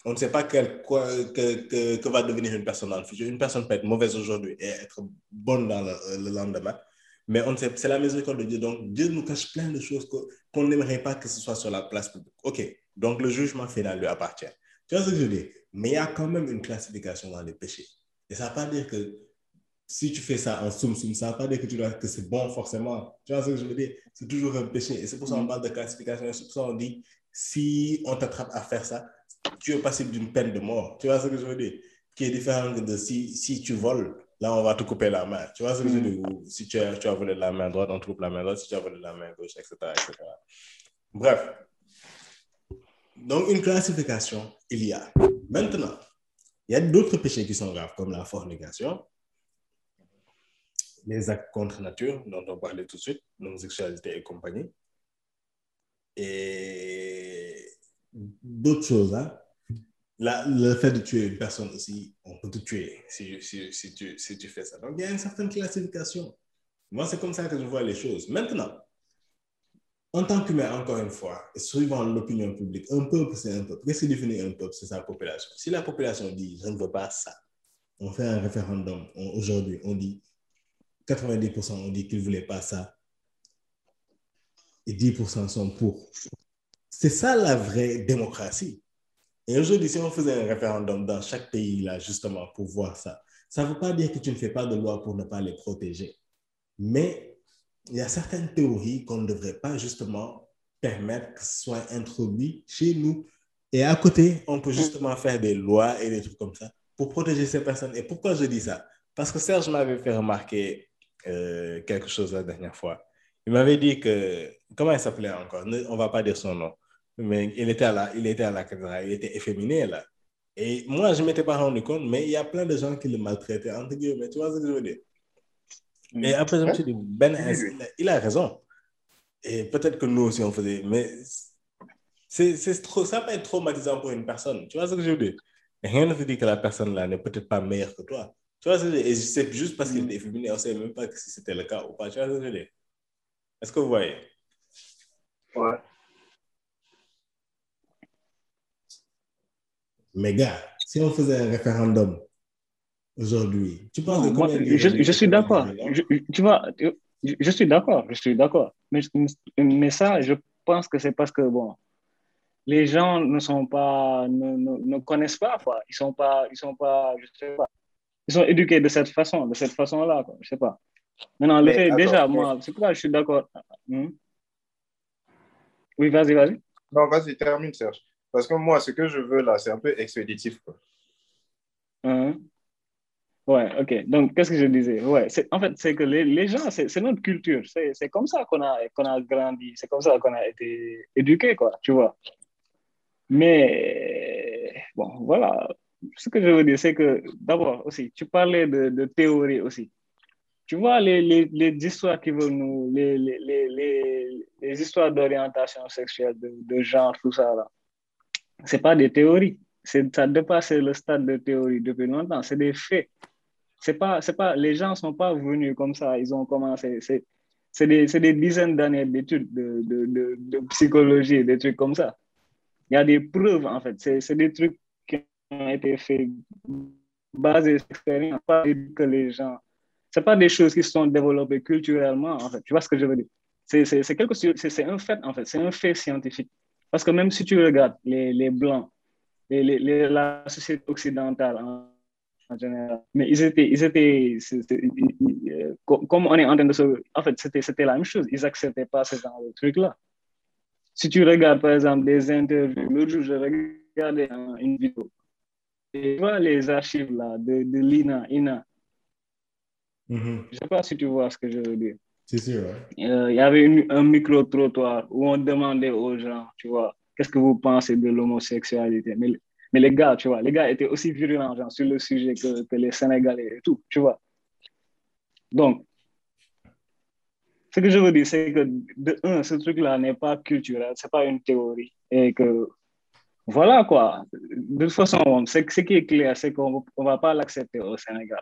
On ne sait pas quel, quoi, que, que, que va devenir une personne dans le futur. Une personne peut être mauvaise aujourd'hui et être bonne dans le, le lendemain. Mais on ne sait, c'est la miséricorde de Dieu. Donc, Dieu nous cache plein de choses que- qu'on n'aimerait pas que ce soit sur la place publique. OK. Donc, le jugement final lui appartient. Tu vois ce que je veux dire? Mais il y a quand même une classification dans les péchés. Et ça ne veut pas dire que si tu fais ça en soum soum, ça ne veut pas dire que, tu dois, que c'est bon forcément. Tu vois ce que je veux dire? C'est toujours un péché. Et c'est pour ça qu'on parle de classification. Et c'est pour ça qu'on dit, si on t'attrape à faire ça, tu es passible d'une peine de mort. Tu vois ce que je veux dire? Qui est différent de si, si tu voles, là, on va te couper la main. Tu vois ce que je veux dire? Ou si tu as, tu as volé la main droite, on te coupe la main droite. Si tu as volé la main gauche, etc. etc. Bref. Donc, une classification, il y a. Maintenant, il y a d'autres péchés qui sont graves, comme la fornication, les actes contre nature, dont on parlait tout de suite, l'homosexualité et compagnie, et d'autres choses. Hein. Le fait de tuer une personne aussi, on peut te tuer si, si, si tu, si tu fais ça. Donc, il y a une certaine classification. Moi, c'est comme ça que je vois les choses. Maintenant, en tant qu'humain, encore une fois, et suivant l'opinion publique, un peuple, c'est un peuple. Qu'est-ce qui définit un peuple? C'est sa population. Si la population dit, je ne veux pas ça, on fait un référendum aujourd'hui, on dit 90% ont dit qu'ils ne voulaient pas ça et 10% sont pour. C'est ça la vraie démocratie. Et aujourd'hui, si on faisait un référendum dans chaque pays, là, justement, pour voir ça, ça ne veut pas dire que tu ne fais pas de loi pour ne pas les protéger. Mais il y a certaines théories qu'on ne devrait pas justement permettre que ce soit introduit chez nous. Et à côté, on peut justement faire des lois et des trucs comme ça pour protéger ces personnes. Et pourquoi je dis ça? Parce que Serge m'avait fait remarquer euh, quelque chose la dernière fois. Il m'avait dit que, comment il s'appelait encore? Ne- On va pas dire son nom, mais il était à la, il était à la cathédrale, il était efféminé là. Et moi, je ne m'étais pas rendu compte, mais il y a plein de gens qui le maltraitaient, entre guillemets, tu vois ce que je veux dire? Et après, je me suis dit, Ben, il a, raison. Et peut-être que nous aussi, on faisait, mais c'est trop, ça peut être traumatisant pour une personne, tu vois ce que je veux dire? Rien ne te dit que la personne là n'est peut-être pas meilleure que toi. Tu vois ce que je veux dire? Et c'est juste parce qu'il était efféminé, on ne sait même pas si c'était le cas ou pas, tu vois ce que je veux dire? Est-ce que vous voyez? Ouais. Mais gars, si on faisait un référendum aujourd'hui, tu penses Non, que moi, combien de je, suis d'accord. Je, tu vois, je, je suis d'accord. Je suis d'accord. Mais, mais ça, je pense que c'est parce que, bon, les gens ne sont pas, ne, ne, ne connaissent pas, quoi. Ils sont pas, ils sont pas, je sais pas. Ils sont éduqués de cette façon, de cette façon-là, quoi. Je sais pas. Maintenant, Mais fait, attends, déjà, mais- moi, c'est pourquoi je suis d'accord. Hmm? Oui, vas-y, vas-y. Non, vas-y, termine, Serge. Parce que moi, ce que je veux là, c'est un peu expéditif. quoi. Hein? Ouais, ok. Donc, qu'est-ce que je disais? Ouais, en fait, c'est que les, gens, c'est, notre culture. C'est, comme ça qu'on a, qu'on a grandi. C'est comme ça qu'on a été éduqué, quoi, tu vois. Mais, bon, voilà. Ce que je veux dire, c'est que, d'abord, aussi, tu parlais de, théorie aussi. Tu vois, les, les, histoires qui veulent nous, les, les, histoires d'orientation sexuelle, de genre, tout ça, là, c'est pas des théories. Ça dépasse le stade de théorie depuis longtemps. C'est des faits. C'est pas, c'est pas, les gens sont pas venus comme ça. Ils ont commencé. C'est, des, des dizaines d'années d'études de, de, de, psychologie, des trucs comme ça. Il y a des preuves, en fait. C'est, des trucs qui ont été faits basés sur l'expérience, pas que les gens. C'est pas des choses qui sont développées culturellement, en fait. Tu vois ce que je veux dire? C'est, c'est, quelque c'est un fait, en fait. C'est un fait scientifique. Parce que même si tu regardes les, les Blancs, les, les, la société occidentale en, en général, mais ils étaient, ils étaient euh, co- comme on est en train de se... En fait, c'était la même chose. Ils n'acceptaient pas ce genre de trucs-là. Si tu regardes, par exemple, des interviews, l'autre jour, je regardais un- une vidéo. Et tu vois les archives là de, de l'INA, INA. Mhm. Je ne sais pas si tu vois ce que je veux dire. C'est sûr, ouais. Euh, il y avait une- un micro-trottoir où on demandait aux gens, tu vois, qu'est-ce que vous pensez de l'homosexualité? Mais, mais les gars, tu vois, les gars étaient aussi virulents sur le sujet que, les Sénégalais et tout, tu vois. Donc, ce que je veux dire, c'est que de un, ce truc-là n'est pas culturel, c'est pas une théorie. Et que, voilà quoi. De toute façon, ce qui est clair, c'est qu'on ne va pas l'accepter au Sénégal.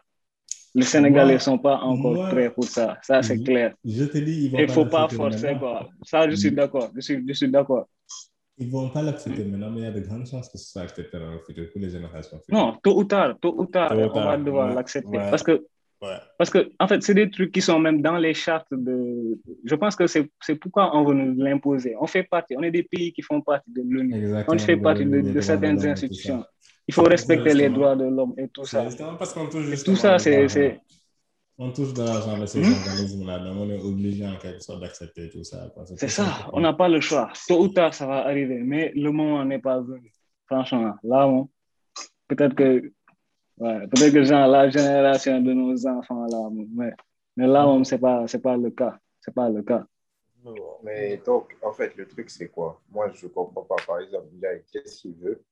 Les Sénégalais ne sont pas encore moi- prêts pour ça. Ça, c'est clair. Je te dis, ils vont Il ne faut pas forcer, quoi. Ça, je suis Mhm. d'accord. Je suis, je suis d'accord. Ils ne vont pas l'accepter maintenant, mais il y a de grandes chances que ce soit accepté dans le futur pour les générations futures. Non, tôt ou tard, tôt ou tard, Tôt on va devoir ouais, l'accepter. ouais. Parce que, Ouais. parce que, en fait, c'est des trucs qui sont même dans les chartes de. Je pense que c'est c'est pourquoi on veut nous l'imposer. On fait partie, on est des pays qui font partie de l'ONU. On fait partie de, certaines institutions. Il faut respecter les droits de l'homme et tout C'est ça. justement parce qu'on touche Et tout ça, de c'est. On touche de l'argent de ces Hmm? organismes-là, donc on est obligé en quelque sorte d'accepter tout ça. C'est ça, on n'a pas le choix. Tôt ou tard, ça va arriver, mais le moment n'est pas venu. Franchement, là, bon, peut-être que, ouais, peut-être que genre, la génération de nos enfants, là, mais, mais là, on c'est pas, c'est pas le cas. C'est pas le cas. Mais donc, en fait, le truc, c'est quoi? Moi, je ne comprends pas. Par exemple, qu'est-ce qu'il veut?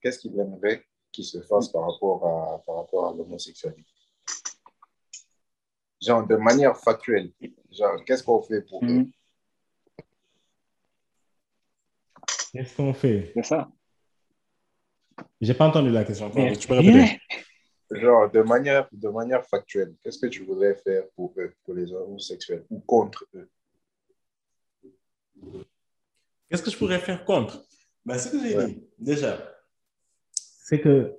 Qu'est-ce qu'il aimerait qu'il se fasse par rapport à, par rapport à l'homosexualité Genre, de manière factuelle. Genre, qu'est-ce qu'on fait pour eux? Mhm. Qu'est-ce qu'on fait? C'est ça. J'ai pas entendu la question. Tu peux répéter. Genre, de manière, de manière factuelle, qu'est-ce que tu voudrais faire pour eux, pour les homosexuels, ou contre eux? Qu'est-ce que je pourrais faire contre? Ben, Ce que j'ai Ouais. dit, déjà, c'est que.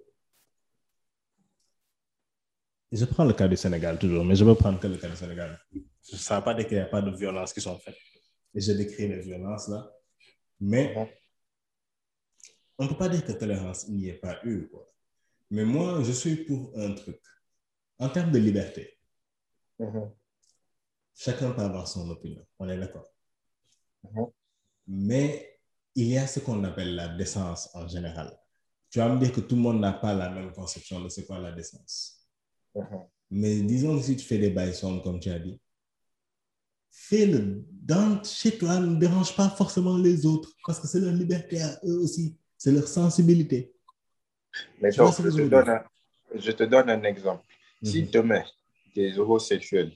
Je prends le cas du Sénégal toujours, mais je veux prendre que le cas du Sénégal. Ça ne veut pas dire qu'il n'y a pas de violences qui sont faites. Et je décris les violences là. Mais on ne peut pas dire que tolérance n'y ait pas eu. Quoi. Mais moi, je suis pour un truc. En termes de liberté, Mhm. chacun peut avoir son opinion, on est d'accord. Mhm. Mais il y a ce qu'on appelle la décence en général. Tu vas me dire que tout le monde n'a pas la même conception de ce qu'est la décence. Mhm. Mais disons que si tu fais des bails sombres, comme tu as dit, fais-le dans, chez toi, ne dérange pas forcément les autres, parce que c'est leur liberté à eux aussi, c'est leur sensibilité. Mais donc, te, donne un, je te donne un exemple. Si Mhm. demain, des homosexuels,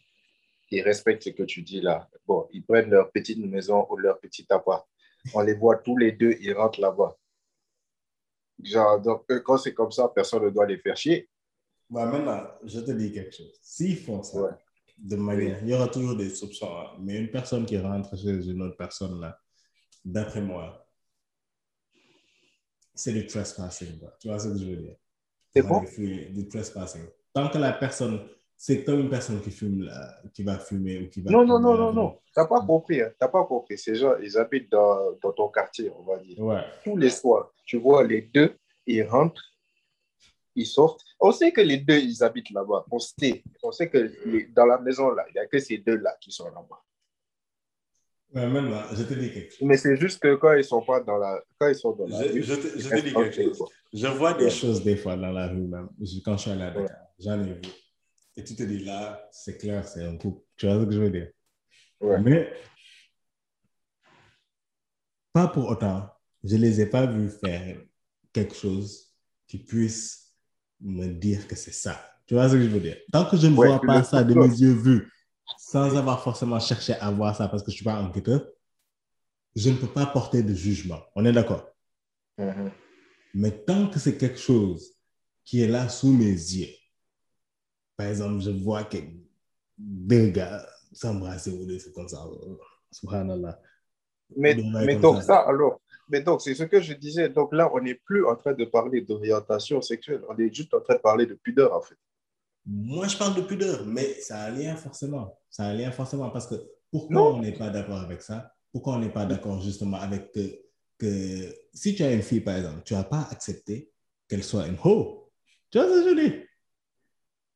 ils respectent ce que tu dis là, bon, ils prennent leur petite maison ou leur petit appart, on les voit tous les deux, ils rentrent là-bas. Genre, donc, euh, quand c'est comme ça, personne ne doit les faire chier. Bah, maintenant, je te dis quelque chose. S'ils font ça, Ouais. de manière, il y aura toujours des soupçons, hein. mais une personne qui rentre chez une autre personne, là, d'après moi, c'est du trespassing. Tu vois ce que je veux dire? C'est bon? Du trespassing. Tant que la personne, c'est comme une personne qui fume, là, qui va fumer ou qui va. Non, non, non, non, non. T'as pas compris. Hein. T'as pas compris. Ces gens, ils habitent dans, dans ton quartier, on va dire. Ouais. Tous les soirs, tu vois les deux, ils rentrent, ils sortent. On sait que les deux, ils habitent là-bas. On sait. On sait que les- dans la maison, là, il n'y a que ces deux-là qui sont là-bas. Ouais, maintenant, je te dis quelque chose. Mais c'est juste que quand ils sont pas dans la, quand ils sont dans la Je, rue, je te, je te dis quelque chose. Je vois des Ouais. choses des fois dans la rue même, quand je suis allé à Dakar, Ouais. j'en ai vu. Et tu te dis là, c'est clair, c'est un couple. Tu vois ce que je veux dire? Ouais. Mais pas pour autant, je ne les ai pas vus faire quelque chose qui puisse me dire que c'est ça. Tu vois ce que je veux dire? Tant que je ne Ouais, vois pas ça de mes yeux vus, sans avoir forcément cherché à voir ça parce que je ne suis pas enquêteur, je ne peux pas porter de jugement. On est d'accord? Mhm. Mais tant que c'est quelque chose qui est là sous mes yeux, par exemple, je vois que deux gars s'embrasser ou des trucs comme ça, subhanallah. Mais, donc ça. ça, alors, mais donc c'est ce que je disais. Donc là, on n'est plus en train de parler d'orientation sexuelle. On est juste en train de parler de pudeur, en fait. Moi, je parle de pudeur, mais ça a un lien forcément. Ça a un lien forcément parce que pourquoi Non. on n'est pas d'accord avec ça? Pourquoi on n'est pas d'accord justement avec que, que si tu as une fille, par exemple, tu n'as pas accepté qu'elle soit une ho. Tu vois ce que je dire?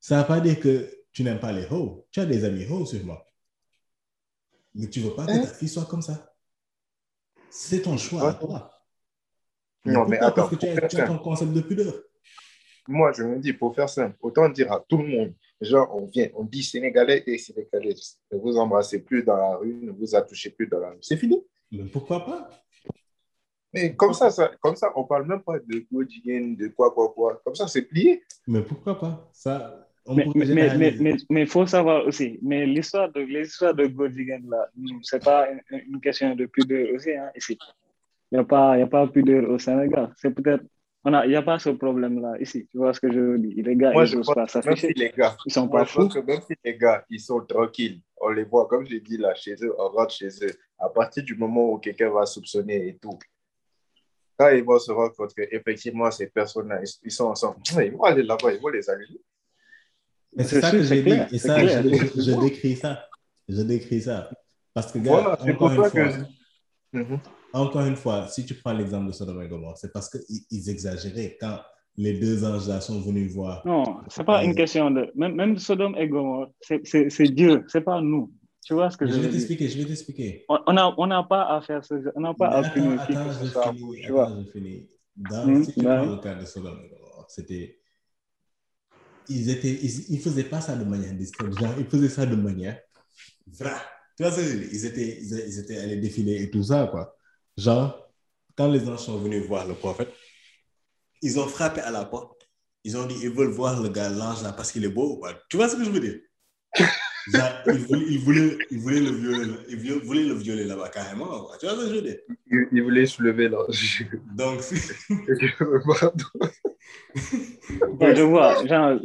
Ça ne veut pas dire que tu n'aimes pas les ho. Tu as des amis ho sûrement. Mais tu ne veux pas que Hein? ta fille soit comme ça. C'est ton choix à toi. Non, mais attends, Parce que tu as, tu as ton concept de pudeur. Moi, je me dis, pour faire simple, autant dire à tout le monde, genre, on vient, on dit Sénégalais et Sénégalaises, ne vous embrassez plus dans la rue, ne vous attouchez plus dans la rue. C'est fini. Mais pourquoi pas? Mais comme ça, ça, comme ça, on parle même pas de Godigen, de quoi, quoi, quoi. Comme ça, c'est plié. Mais pourquoi pas? Ça, on Mais pourrait mais mais mais faut savoir aussi, mais l'histoire de l'histoire de Godigan là, hmm, c'est pas une, une question de pudeur aussi hein, ici. Il n'y a pas il y a pas pudeur au Sénégal. C'est peut-être on a il y a pas ce problème là ici. Tu vois ce que je veux dire? Les gars Moi, ils je n'osent pense pas que même si s'afficher. les gars, Ils sont pas fous. que même si les gars, ils sont tranquilles, on les voit, comme j'ai dit là, chez eux, on rentre chez eux. À partir du moment où quelqu'un va soupçonner et tout, quand ils vont se rendre compte qu'effectivement, ces personnes-là, ils, ils sont ensemble, ils vont aller là-bas, ils vont les allumer. Mais c'est ça que j'ai dit. Et ça, clair. je, décris ça. Je décris ça. Parce que, gars, Voilà, encore une que. fois, Mhm. encore une fois, si tu prends l'exemple de Sodome et Gomorrhe, c'est parce qu'ils ils exagéraient quand les deux anges là sont venus voir. Non, c'est pas une question de même même Sodome et Gomorrhe, c'est Dieu, c'est pas nous. Tu vois ce que je je vais veux dire? t'expliquer, je vais t'expliquer. On on a on n'a pas à faire ce on n'a pas Mais à attends, attends, ce je finis. tu vois. Attends, je finis. Dans, Mhm, si tu ouais. prends le cas de Sodome et Gomorrhe, c'était. Ils étaient, ils, ils faisaient pas ça de manière discrète, ils faisaient ça de manière vraie. Tu vois ce que je? Ils étaient, ils étaient allés défiler et tout ça, quoi. Genre, quand les anges sont venus voir le prophète, ils ont frappé à la porte. Ils ont dit, ils veulent voir le gars, l'ange là, parce qu'il est beau. quoi. Tu vois ce que je veux dire? Ils voulaient le violer, le là-bas carrément. quoi. Tu vois ce que je veux dire? Ils voulaient soulever leur. Donc, si- Pardon. Ouais, je vois, genre,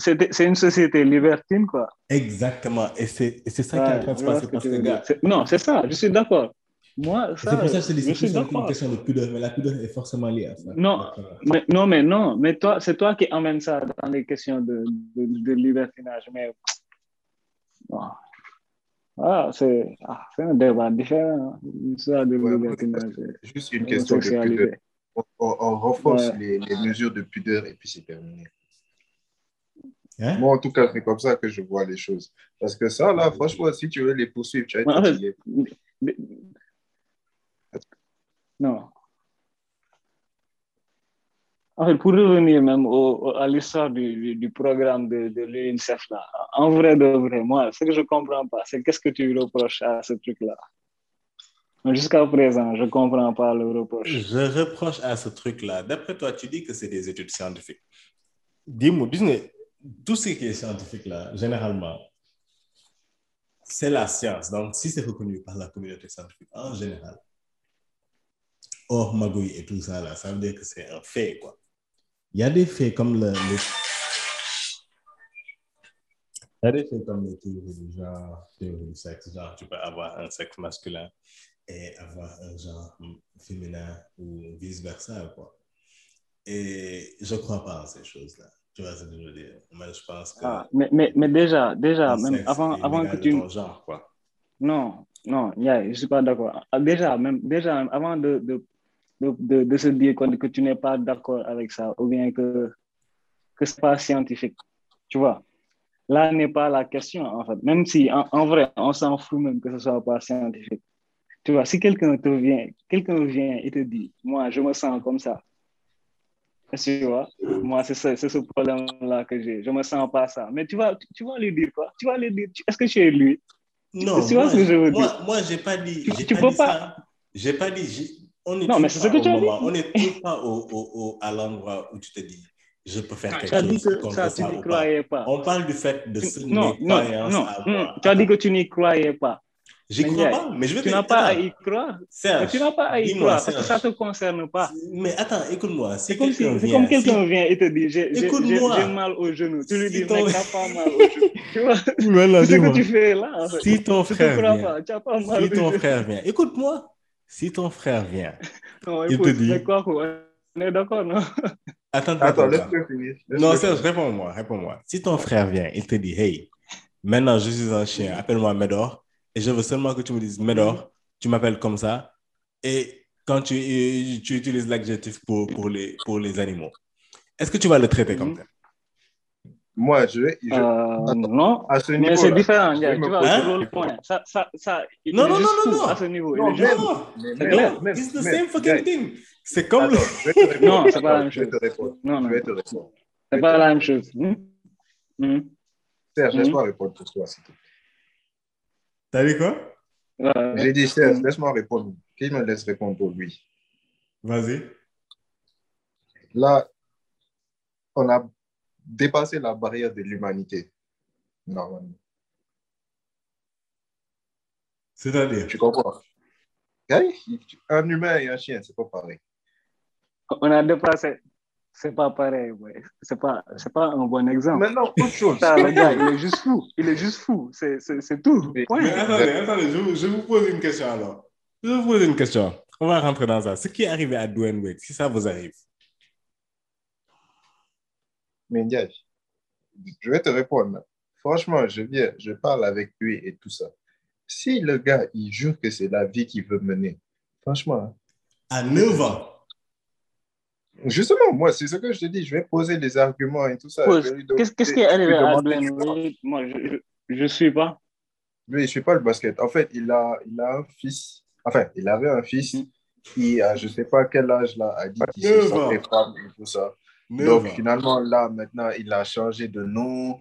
c'est- une société libertine, quoi. exactement. Et c'est ça qui est en Ouais, train de se passer parce que, gars, Non, c'est ça, je suis d'accord. Moi, Et ça, c'est pour ça que je te dis, c'est une question de pudeur, mais la pudeur est forcément liée à ça. Non. Mais, non, mais non, mais toi, c'est toi qui emmènes ça dans les questions de, de, de libertinage. Mais. Ah, c'est ah, c'est un débat différent. hein. De Ouais, Juste une question de pudeur. On, renforce Ouais. les, les mesures de pudeur et puis c'est terminé. Hein? Moi, en tout cas, c'est comme ça que je vois les choses. Parce que ça, là, franchement, si tu veux les poursuivre, tu vas être fatigué. Non. En fait, pour revenir même au- à l'histoire du, du- programme de, de l'UNICEF, là, en vrai de vrai, moi, ce que je comprends pas, c'est qu'est-ce que tu reproches à ce truc-là? Jusqu'à présent, je comprends pas le reproche. Je reproche à ce truc-là. D'après toi, tu dis que c'est des études scientifiques. Dis-moi, dis-moi, tout ce qui est scientifique là, généralement, c'est la science. Donc, si c'est reconnu par la communauté scientifique en général, hors magouille et tout ça là, ça veut dire que c'est un fait, quoi. Il y a des faits comme le, le- Il y a des faits comme les théories du genre, théorie du sexe, genre tu peux avoir un sexe masculin et avoir un genre féminin ou vice-versa, quoi. Et je crois pas en ces choses-là. Tu vois ce que je veux dire? Moi, je pense que Ah, mais, mais, mais déjà, déjà, même avant, avant que tu... genre, quoi. Non, non, yeah, je suis pas d'accord. Ah, Déjà, même, déjà, avant de, de, de, de, de se dire que, que tu n'es pas d'accord avec ça, ou bien que, que c'est pas scientifique, tu vois? Là n'est pas la question, en fait. Même si, en, en vrai, on s'en fout même que ce soit pas scientifique. Tu vois, si quelqu'un te vient, quelqu'un vient et te dit, moi, je me sens comme ça. Tu vois, moi, c'est ce, ce problème-là que j'ai. Je me sens pas ça. Mais tu vas, tu, tu vas lui dire quoi? Tu vas lui dire, est-ce que tu es lui? Non, tu vois moi, ce que je veux moi, dire? moi, j'ai pas dit, Tu- tu pas peux dit pas-. J'ai pas dit, on est Non, mais c'est ce pas que tu as dit. moment, on est toujours pas au, au, au- à l'endroit où tu te dis, je peux faire Tu quelque as dit chose que contre ça, ça tu n'y ou pas. croyais pas. On parle du fait de ce, Non, non, non. Tu as dit que tu n'y croyais pas. J'y crois pas, mais je vais Tu te n'as pas à y croire. Mais Serge, tu n'as pas à y croire parce que ça ne te concerne pas. Mais attends, écoute-moi, si C'est comme si, quelqu'un c'est vient, comme quelqu'un si- vient et te dit j'ai mal au genou. Tu lui Si dis ton- mec, t'as pas mal au genou. Tu vois, Voilà, c'est ce que tu fais là. En fait. si ton frère crois vient, pas. Tu n'as pas mal si ton frère vient, écoute-moi, si ton frère vient, Non, il te dit- mais quoi qu'on on est d'accord, non? attends, attends, laisse-le finir. Non. Serge, réponds-moi, réponds-moi. Si ton frère vient, il te dit, hey, maintenant je suis un chien, appelle-moi Médor, et je veux seulement que tu me dises Médor, tu m'appelles comme ça, et quand tu, euh, tu utilises l'adjectif pour, pour, les, pour les animaux, est-ce que tu vas le traiter comme Mhm. Moi, je vais. je- Euh, non. à ce Mais niveau-là, c'est différent, je Ndiaye, vais me tu vois, poser- Hein? sur le point. Ça, ça, ça, il Non, est non, juste non, non, non. à ce niveau. Non, juste C'est même, clair. même, it's the même, same fucking thing. C'est comme le... Attends, je répondre. Non, c'est pas la même Je vais chose. te répondre. Non, Je non. vais te répondre. C'est pas la même chose. Hmm? Hmm? Serge, Mhm. laisse-moi répondre pour toi. s'il te plaît. T'as dit quoi? Ouais. J'ai dit, Serge, laisse-moi répondre. Qu'il me laisse répondre pour lui? Vas-y. Là, on a dépassé la barrière de l'humanité. Normalement. C'est-à-dire? Tu comprends? Un humain et un chien, c'est pas pareil. On a dépassé. C'est pas pareil, ouais. C'est pas, c'est pas un bon exemple. Maintenant, autre chose. Ça, le gars, il est juste fou. Il est juste fou. C'est, c'est, c'est tout. Mais- Point. Mais attendez, attendez, je, vous- je vous pose une question alors. Je vous pose une question. On va rentrer dans ça. Ce qui est arrivé à Dwayne Wade, si ça vous arrive, Mais Ndiaye, je vais te répondre. Franchement, je viens, je parle avec lui et tout ça. Si le gars, il jure que c'est la vie qu'il veut mener, franchement, hein, à 9 ans, justement, moi, c'est ce que je te dis, je vais poser des arguments et tout ça. Je Qu'est-ce, qui est arrivé à? Moi, je, je, je suis pas. Lui, il ne suit pas le basket. En fait, il a, il a un fils. Enfin, il avait un fils Mm. qui, à je ne sais pas quel âge, là, a dit qu'il se sentait femme et tout ça. 9 Donc, ans. finalement, là, maintenant, il a changé de nom.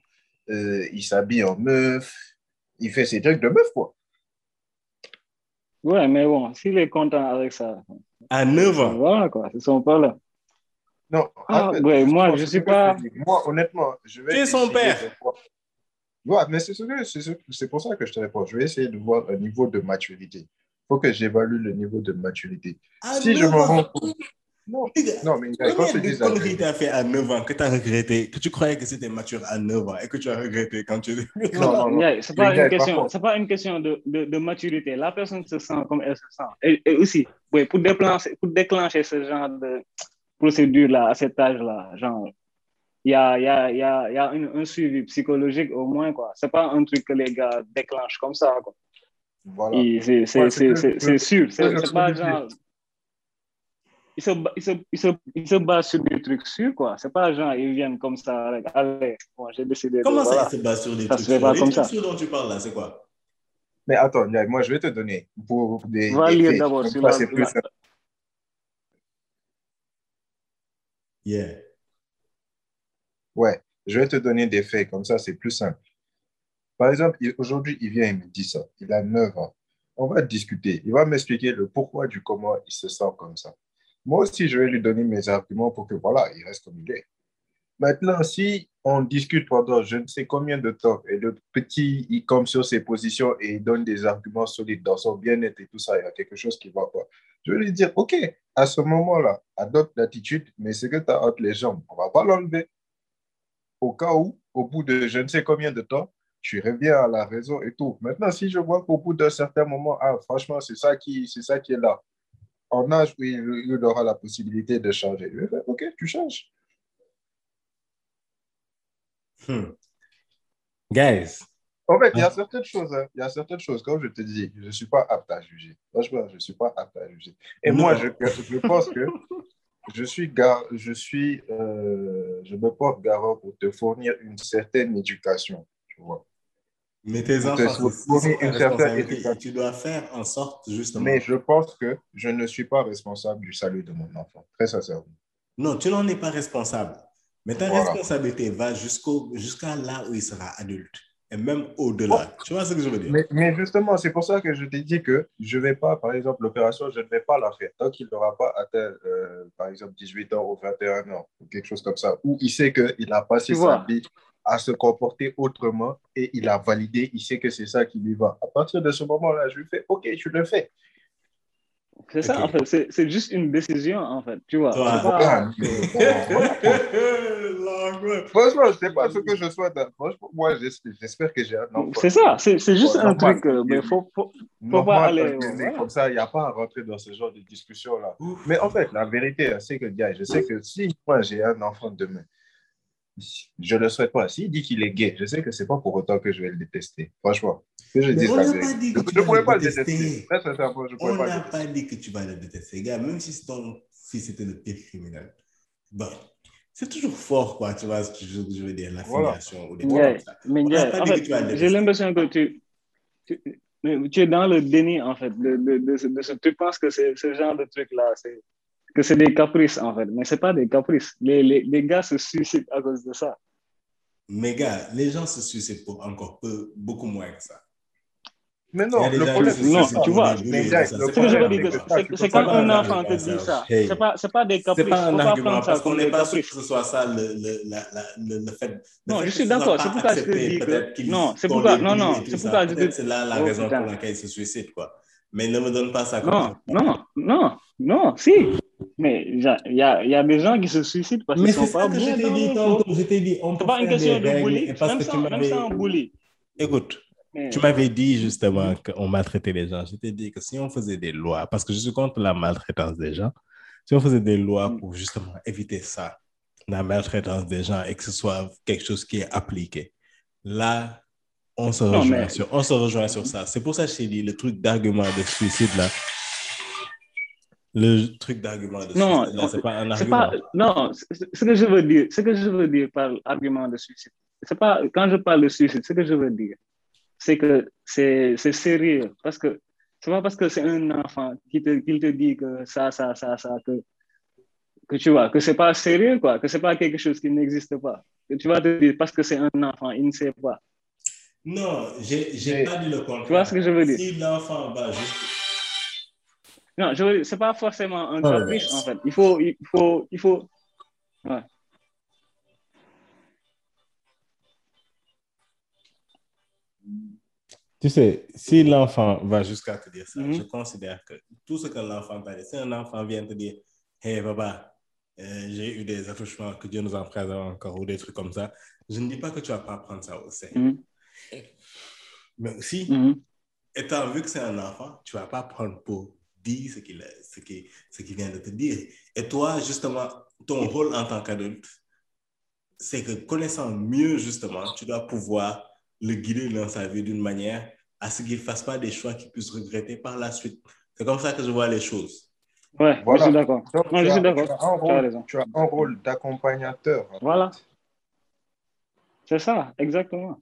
euh, il s'habille en meuf. Il fait ses trucs de meuf, quoi. Ouais, mais bon, s'il est content avec ça, À 9 ans. voilà quoi, c'est son problème. Non, Ah, ouais, moi, je suis pas-. Moi, honnêtement, je vais. Es son père? Ouais, mais c'est ce pour ça que je te réponds. Je vais essayer de voir un niveau de maturité. Il faut que j'évalue le niveau de maturité. À Si je 9 me rends compte. Non, non, mais quand de dis ça, conneries t'as fait à 9 ans que t'as regretté, que tu croyais que c'était mature à 9 ans et que tu as regretté quand tu... Non, non, non. C'est pas une question, pas une question de, de, de maturité. La personne se sent comme elle se sent. Et, et aussi, oui, pour déclencher, pour déclencher ce genre de procédure-là, à cet âge-là, genre, il y a, il y a, il y a, y a une- un suivi psychologique au moins, quoi. C'est pas un truc que les gars déclenchent comme ça, quoi. Voilà. C'est Ouais, que- sûr. que C'est pas genre. Ils se, ils se, ils se, ils se basent sur des trucs sûrs, quoi. C'est pas genre, ils viennent comme ça, avec, allez, bon, j'ai décidé de. Comment ça, voilà. il se base sur des Ça trucs sûrs? pas Les comme trucs ça. sûrs dont tu parles là, c'est quoi? Mais attends, moi, je vais te donner pour des. Va lire faits. d'abord Comme sur ça, la- c'est plus la- simple. Yeah. Ouais, je vais te donner des faits, comme ça, c'est plus simple. Par exemple, aujourd'hui, il vient, il me dit ça. Il a 9 ans. On va discuter. Il va m'expliquer le pourquoi du comment il se sent comme ça. Moi aussi, je vais lui donner mes arguments pour que, voilà, il reste comme il est. Maintenant, si on discute pendant je ne sais combien de temps et le petit, il comme sur ses positions et il donne des arguments solides dans son bien-être et tout ça, il y a quelque chose qui ne va pas. Je vais lui dire, OK, à ce moment-là, adopte l'attitude, mais ce que tu as entre les jambes, on ne va pas l'enlever. Au cas où, au bout de je ne sais combien de temps, tu reviens à la raison et tout. Maintenant, si je vois qu'au bout d'un certain moment, ah, franchement, c'est ça, c'est ça qui est là, en âge où il, il aura la possibilité de changer, je vais faire, OK, tu changes. Hmm. Guys, En fait, il y a certaines choses, hein, il y a certaines choses, comme je te dis, je ne suis pas apte à juger. Franchement, je ne suis pas apte à juger. Et Non. moi, je, je pense que je suis, gar- je suis, euh, je me porte garant pour te fournir une certaine éducation, tu vois. Mais tes enfants, une certaine. Tu dois faire en sorte, justement. Mais je pense que je ne suis pas responsable du salut de mon enfant, très sincèrement. Non, tu n'en es pas responsable. Mais ta Voilà. responsabilité va jusqu'au, jusqu'à là où il sera adulte. Et même au-delà. Tu vois ce que je veux dire? Mais, mais justement, c'est pour ça que je t'ai dit que je ne vais pas, par exemple, l'opération, je ne vais pas la faire tant qu'il n'aura pas atteint, euh, par exemple, 18 ans ou 21 ans, ou quelque chose comme ça, où il sait qu'il a passé Tu sa vois. vie à se comporter autrement et il a validé, il sait que c'est ça qui lui va. À partir de ce moment-là, je lui fais, OK, tu le fais. C'est ça, en fait. C'est, c'est juste une décision, en fait. Tu vois. Ah, Franchement, ce n'est pas ce que je souhaite. hein. Franchement, moi, j'espère que j'ai un enfant. C'est ça, c'est, c'est juste Bon, un normal. truc, euh, mais faut, faut, Normal, pas aller. Comme ça, il n'y a pas à rentrer dans ce genre de discussion-là. Mais en fait, la vérité, c'est que, gars, je sais que si moi j'ai un enfant demain, je ne le souhaite pas. S'il dit qu'il est gay, je sais que ce n'est pas pour autant que je vais le détester. Franchement, que je on n'a vérité. pas dit Je que tu ne pourrais pas le détester. je ne pourrais On pas n'a le détester. pas dit que tu vas le détester, gars. Même si ton fils était le pire criminel. Bon, c'est toujours fort, quoi. Tu vois ce que je je veux dire, la Voilà. filiation ou des trucs Yeah. comme ça. Mais On n'a yeah, pas en dit que fait, tu vas le j'ai l'impression que tu, tu, mais tu es dans le déni, en fait, de, de, de, ce- de ce- tu penses que c'est ce genre de truc-là, c'est que c'est des caprices, en fait. Mais c'est pas des caprices. Les, les, les gars se suicident à cause de ça. Mais gars, les gens se suicident pour encore peu, beaucoup moins que ça. Mais non, le problème, Non, tu vois, C'est Ce quand un enfant te dit ça, Hey. c'est pas, c'est pas des C'est caprices. pas un argument parce qu'on comme n'est pas sûr que ce soit ça le, le, la, la, le, le fait. le Non, fait je suis ce d'accord. C'est pourquoi je te dis que non, c'est pourquoi non non, c'est ça. pourquoi je te c'est là la Oh, raison pour laquelle ils se suicident, quoi. Mais ne me donne pas ça Non, non, non, non, si. Mais il y a, y des gens qui se suicident parce Mais qu'ils c'est sont pas ça que je t'ai dit tantôt. Je t'ai dit, on C'est peut pas une question de bully, même sans, même m'avais... sans bully. Écoute, Mais- tu m'avais dit justement qu'on maltraitait les gens. Je t'ai dit que si on faisait des lois, parce que je suis contre la maltraitance des gens, si on faisait des lois Mm. pour justement éviter ça, la maltraitance des gens, et que ce soit quelque chose qui est appliqué, là, on se Non, rejoint, mais- sur, on se rejoint sur ça. C'est pour ça que je t'ai dit le truc d'argument de suicide, là. Le truc d'argument de Non, suicide, là, c'est pas un argument. pas, non, ce que je veux dire, ce que je veux dire par argument de suicide, c'est pas, quand je parle de suicide, ce que je veux dire, c'est que c'est c'est sérieux. Parce que c'est pas parce que c'est un enfant qui te, qui te dit que ça, ça, ça, ça, que, que tu vois, que c'est pas sérieux, quoi, que c'est pas quelque chose qui n'existe pas. Que tu vas te dire parce que c'est un enfant, il ne sait pas. Non, j'ai pas dit le contraire. Tu vois ce que je veux dire? Si l'enfant va juste Non, je veux dire, c'est pas forcément un Oh, caprice, yes. en fait. Il faut, il faut, il faut, ouais. Tu sais, si l'enfant va jusqu'à te dire ça, Mhm. je considère que tout ce que l'enfant t'a dit, si un enfant vient te dire, hey papa, euh, j'ai eu des attouchements, que Dieu nous en préserve encore, ou des trucs comme ça, je ne dis pas que tu vas pas prendre ça au sérieux. Mhm. Mais aussi, Mhm. étant vu que c'est un enfant, tu vas pas prendre pour dire ce qu'il a- ce qui, ce qu'il vient de te dire. Et toi, justement, ton rôle en tant qu'adulte, c'est que connaissant mieux, justement, tu dois pouvoir le guider dans sa vie d'une manière à ce qu'il ne fasse pas des choix qu'il puisse regretter par la suite. C'est comme ça que je vois les choses. Ouais, je Voilà. suis d'accord. Je as- suis d'accord. Tu as un rôle d'accompagnateur. Voilà. C'est ça, exactement.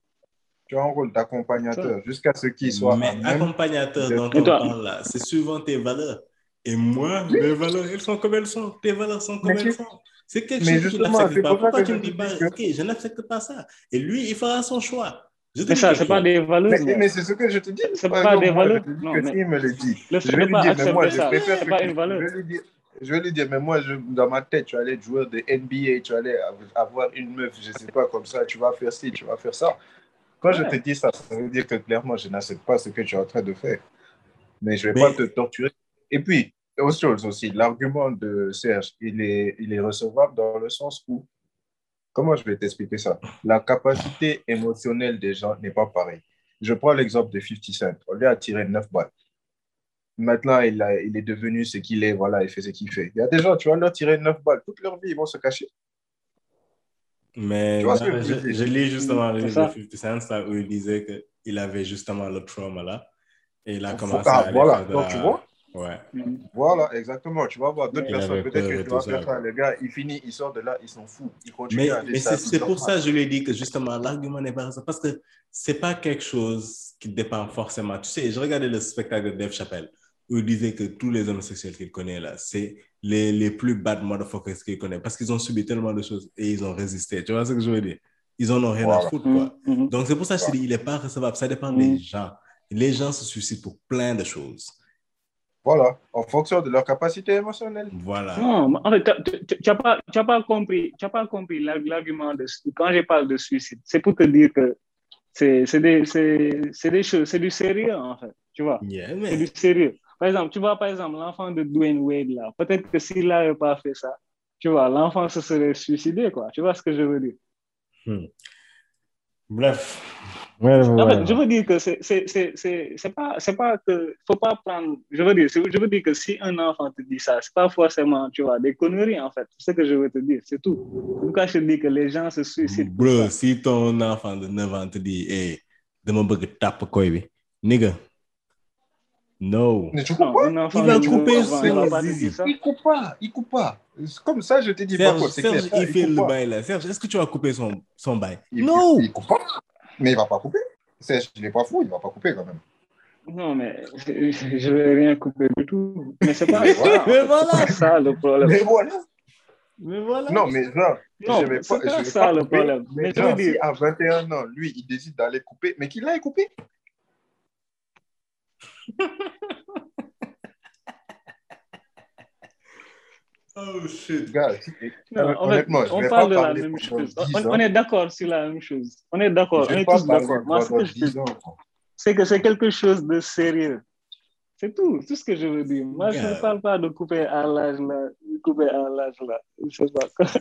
Tu as un rôle d'accompagnateur jusqu'à ce qu'il soit. Mais accompagnateur de- dont Et on toi? parle là, c'est suivant tes valeurs. Et moi, mes valeurs, elles sont comme elles sont. Tes valeurs sont comme Mais elles sont. C'est quelque mais chose que tu n'acceptes pas. pour ça Pourquoi que tu me dis pas, que- ok, je n'accepte pas ça? Et lui, il fera son choix. Je Mais ça, quelque c'est pas des valeurs. Mais, mais c'est ce que je te dis. C'est Par pas exemple, des moi, valeurs. Je te dis Non, que mais s'il me le dit, le je vais lui dire, mais moi, accepter je ça, préfère c'est que pas une valeur. Je vais lui dire, je vais lui dire, mais moi, je, dans ma tête, tu allais être joueur de NBA, tu allais avoir une meuf, je sais pas, comme ça, tu vas faire ci, tu vas faire ça. Quand je te dis ça, ça veut dire que clairement, je n'accepte pas ce que tu es en train de faire. Mais je vais Mais- pas te torturer. Et puis, autre chose aussi, l'argument de Serge, il est, il est recevable dans le sens où, comment je vais t'expliquer ça? La capacité émotionnelle des gens n'est pas pareille. Je prends l'exemple de 50 Cent. On lui a tiré 9 balles. Maintenant, il, a- il est devenu ce qu'il est, voilà, il fait ce qu'il fait. Il y a des gens, tu vas leur tirer 9 balles, toute leur vie, ils vont se cacher. Mais Tu vois ce que non, je lis justement le livre de ça. 50 Cent là, où il disait qu'il avait justement le trauma là. Et il a commencé à aller voilà. faire de Donc, la- tu vois? Ouais. Mhm. Voilà, exactement. Tu vas voir d'autres personnes, peut-être que tu vas faire ça. Le gars, il finit, il sort de là, il s'en fout. Il continue Mais, à aller mais c'est pour ça que je lui ai dit que justement, l'argument n'est pas ça. Parce que c'est pas quelque chose qui dépend forcément. Tu sais, je regardais le spectacle de Dave Chappelle où il disait que tous les homosexuels qu'il connaît là, c'est les, les plus bad motherfuckers qu'il connaît parce qu'ils ont subi tellement de choses et ils ont résisté. Tu vois ce que je veux dire? Ils en ont rien à foutre, quoi. Mhm. Mhm. Donc, c'est pour ça que je dis, il n'est pas recevable. Ça dépend Mm. des gens. Les gens se suicident pour plein de choses. Voilà, en fonction de leur capacité émotionnelle. Voilà. Non, mais en fait, tu n'as pas, pas compris, pas compris l'ar- l'argument de quand je parle de suicide. C'est pour te dire que c'est c'est des, c'est- c'est des choses, c'est du sérieux en fait, tu vois? Yeah, C'est du sérieux. Par exemple, tu vois, par exemple, l'enfant de Dwayne Wade là, peut-être que s'il n'avait pas fait ça, tu vois, l'enfant se serait suicidé, quoi. Tu vois ce que je veux dire? bref. En fait, je veux dire que c'est c'est- c'est- c'est- c'est pas, c'est pas que, faut pas prendre, je veux dire, je veux dire que si un enfant te dit ça, c'est pas forcément, tu vois, des conneries, en fait. C'est ce que je veux te dire, c'est tout. Pourquoi je te dis que les gens se suicident? Bro, si ton enfant de 9 ans te dit, hey, dama bëgg tap koy bi, nigga, no. Mais tu coupe Non, pas enfant Il va couper 9 ans, il va son zizi. Il coupe pas, il coupe pas. Comme ça, je te dis Serge, pas c'est Serge, clair. il fait coupe le bail là. Serge, est-ce que tu vas couper son, son bail? Il, No! il, il coupe pas. Mais il va pas couper. Serge, il n'est pas fou, il va pas couper quand même. Non, mais je vais rien couper du tout. Mais c'est pas, Mais voilà. c'est pas ça le problème. Mais voilà. Mais voilà. Non, mais genre, Non, je vais c'est pas, pas je vais ça pas le couper, problème. Mais, Mais je genre, dire- si à 21 ans, lui, il décide d'aller couper, mais qu'il aille couper. Oh shit. Gars, si- Non, en fait, honnêtement, je on vais parle pas de la même chose. 10 On, on est d'accord sur la même chose. On est d'accord, on est tous d'accord. Moi, ce pendant que je te 10 dis, ans. c'est que c'est quelque chose de sérieux. C'est tout, tout ce que je veux dire. Moi, je Yeah. ne parle pas de couper à l'âge là, de couper à l'âge là. Je sais pas.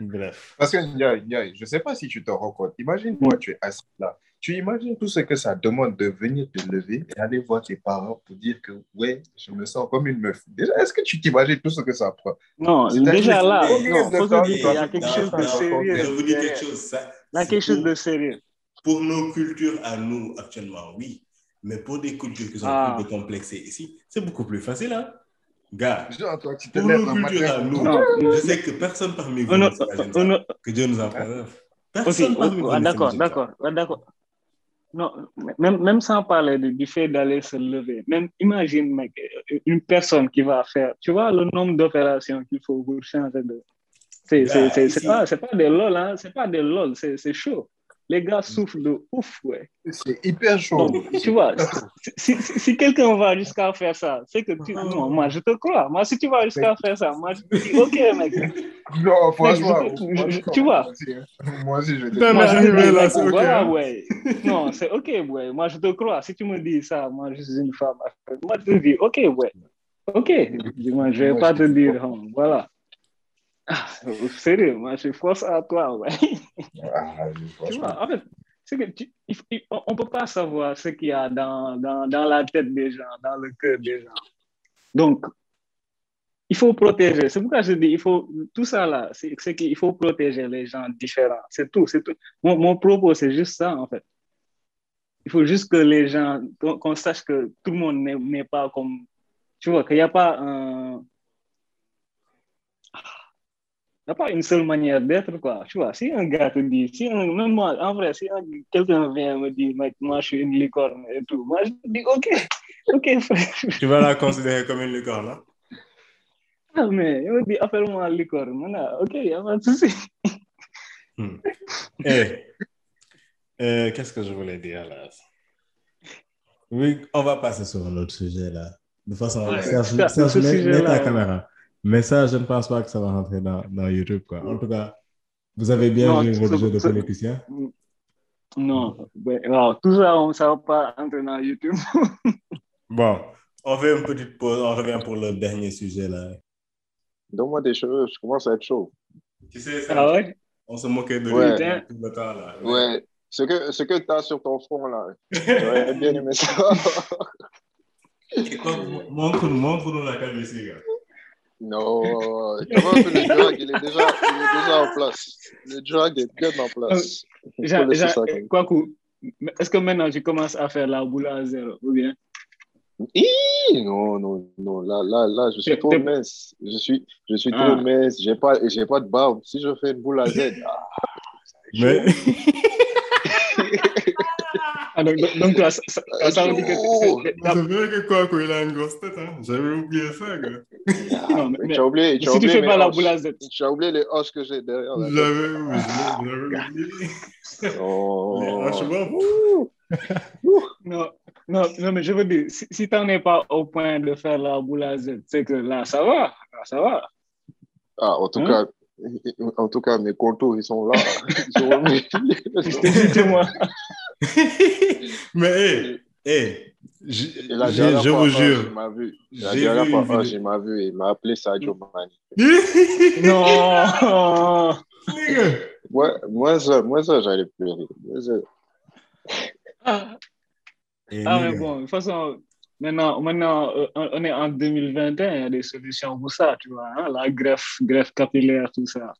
Bref. Parce que, Ndiaye, Ndiaye, je ne sais pas si tu te rends compte. Imagine, toi, tu es assis là. Tu imagines tout ce que ça demande de venir te lever et aller voir tes parents pour dire que, ouais, je me sens comme une meuf. Déjà, est-ce que tu t'imagines tout ce que ça prend? Non, déjà là, qu'il y a quelque chose de sérieux. Je vous dis derrière. quelque chose. Ça, Il y a quelque chose de sérieux. Pour nos cultures à nous actuellement, oui. Mais pour des cultures qui sont Ah. plus décomplexées ici, c'est beaucoup plus facile, hein? Gars, Genre, toi, tu te pour nos cultures à nous. Non, je sais que personne parmi vous on, ne ça. a- Que Dieu nous en préserve. Personne parmi vous ah, d'accord, d'accord, ah, d'accord. Non, même, même sans parler du, du fait d'aller se lever, même imagine, mec, une personne qui va faire, tu vois, le nombre d'opérations qu'il faut pour changer de. C'est pas, pas des lol, hein, c'est pas des lol, c'est c'est chaud. Les gars souffrent de ouf, ouais. C'est hyper chaud. Donc, tu vois, si, si, si quelqu'un va jusqu'à faire ça, c'est que tu. Non, moi, je te crois. Moi, si tu vas jusqu'à faire ça, moi, je te dis, OK, mec. Non, franchement. je- je- franchement, tu vois. Moi aussi, hein. Moi aussi, je te Putain, Moi, mais je te dis, là, mec, c'est ok, voilà, hein. ouais. Non, c'est OK, ouais. Moi, je te crois. Si tu me dis ça, moi, je suis une femme. Moi, je te dis, OK, ouais. OK. Moi, je vais Moi, pas je te te dire, crois. hein, voilà. Sérieux, moi, je force à toi, ouais. Ah, Tu vois, en fait, c'est que tu- il- on ne peut pas savoir ce qu'il y a dans, dans, dans la tête des gens, dans le cœur des gens. Donc, il faut protéger. C'est pourquoi je dis, il faut, tout ça là, c'est qu'il faut protéger les gens différents. C'est tout, c'est tout. Mon, mon propos, c'est juste ça, en fait. Il faut juste que les gens, qu'on sache que tout le monde n'est pas comme tu vois, qu'il n'y a pas un. Pas une seule manière d'être, quoi. Tu vois, si un gars te dit, si un- même moi, en vrai, si un- quelqu'un vient me dire, mec, moi, je suis une licorne et tout, moi, je dis, OK, OK, frère. Tu vas la considérer comme une licorne, hein? Ah, mais il me dit, appelle-moi licorne. Maintenant, OK, il n'y a pas de souci. Hmm. Eh, euh, qu'est-ce que je voulais dire là? Oui, on va passer sur un autre sujet là. De toute façon, Ouais, Serge, Serge, mets- ta caméra. Mais ça, je ne pense pas que ça va rentrer dans, dans YouTube. Quoi. En tout cas, vous avez bien Non, joué votre jeu de politicien. Non, ben, wow, tout ça, on ne va pas entrer dans YouTube. Bon, on fait une petite pause, on revient pour le dernier sujet là. Donne-moi des cheveux, je commence à être chaud. Tu sais, ça, Ah ouais? on se moquait de Ouais. lui tout le temps là. Ouais. Ce que, ce que tu as sur ton front, là, j'aurais bien aimé ça. Quoi, montre, montre-nous la calvitie, gars. Non, tu vois que le drag, il est, déjà, il est déjà en place. Le drag est bien en place. Comme quoi coup, est-ce que maintenant tu commences à faire la boule à zéro ou bien? Non, non, non. Là, là, là, je suis trop mince. Je suis, je suis Ah. trop mince. J'ai pas, j'ai pas de barbe. Si je fais une boule à Z, ah, Mais, donc, donc, donc, toi, ça, ça, ça veut dire que Oh. c'est vrai que quoi, il a une grosse tête, hein? J'avais oublié ça, gars. Non, mais- mais tu as oublié, si tu fais pas la hanches. boule à Z, Tu as oublié les hanches que j'ai derrière. J'avais oublié, j'avais oublié. Oh. Mais franchement, non, non, non, mais je veux dire, si, si tu n'en es pas au point de faire la boule à Z, c'est que là, ça va, là, ça va. Ah, en tout Hein? cas, en tout cas, mes contours, ils sont là. Ils sont dis, dis-moi. mais hé, hé, je, vous jure, il m'a vu. La j'ai dernière vu fois, il m'a vu et il m'a appelé Sadio Mane. Non. Moi, moi, ça, moi, ça j'allais pleurer. Moi, ça- Ah, Eh, ah, mais bon, de toute façon, maintenant, maintenant euh, on est en 2021, il y a des solutions pour ça, tu vois, hein, la greffe, greffe capillaire, tout ça.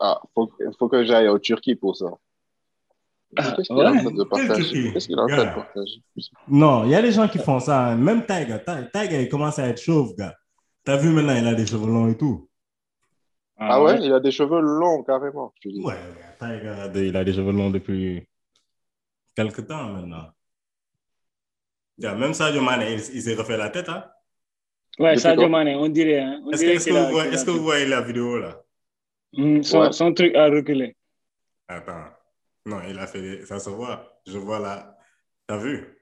Ah, faut, faut que j'aille en Turquie pour ça. Ah, Qu'est-ce qu'il est en ouais. train de Quelle partager Turquie Qu'est-ce qu'il est en train de Gars. partager Non, il y a des gens qui font ça. hein. Même Tiger. Ti- Tiger, il commence à être chauve, gars. T'as vu maintenant, il a des cheveux longs et tout. Ah ouais, il a des cheveux longs carrément. Je te dis. Ouais, Tiger, a des- il a des cheveux longs depuis quelque temps maintenant. Yeah, même Sadio Mane, il, il s'est refait la tête, hein? Ouais, Depuis Sadio Mane, on dirait. Hein, Est-ce que, vous voyez, que vous la vidéo là? Hmm, son, Ouais. son truc a reculé. Attends. Non, il a fait. Ça se voit. Je vois là. T'as vu?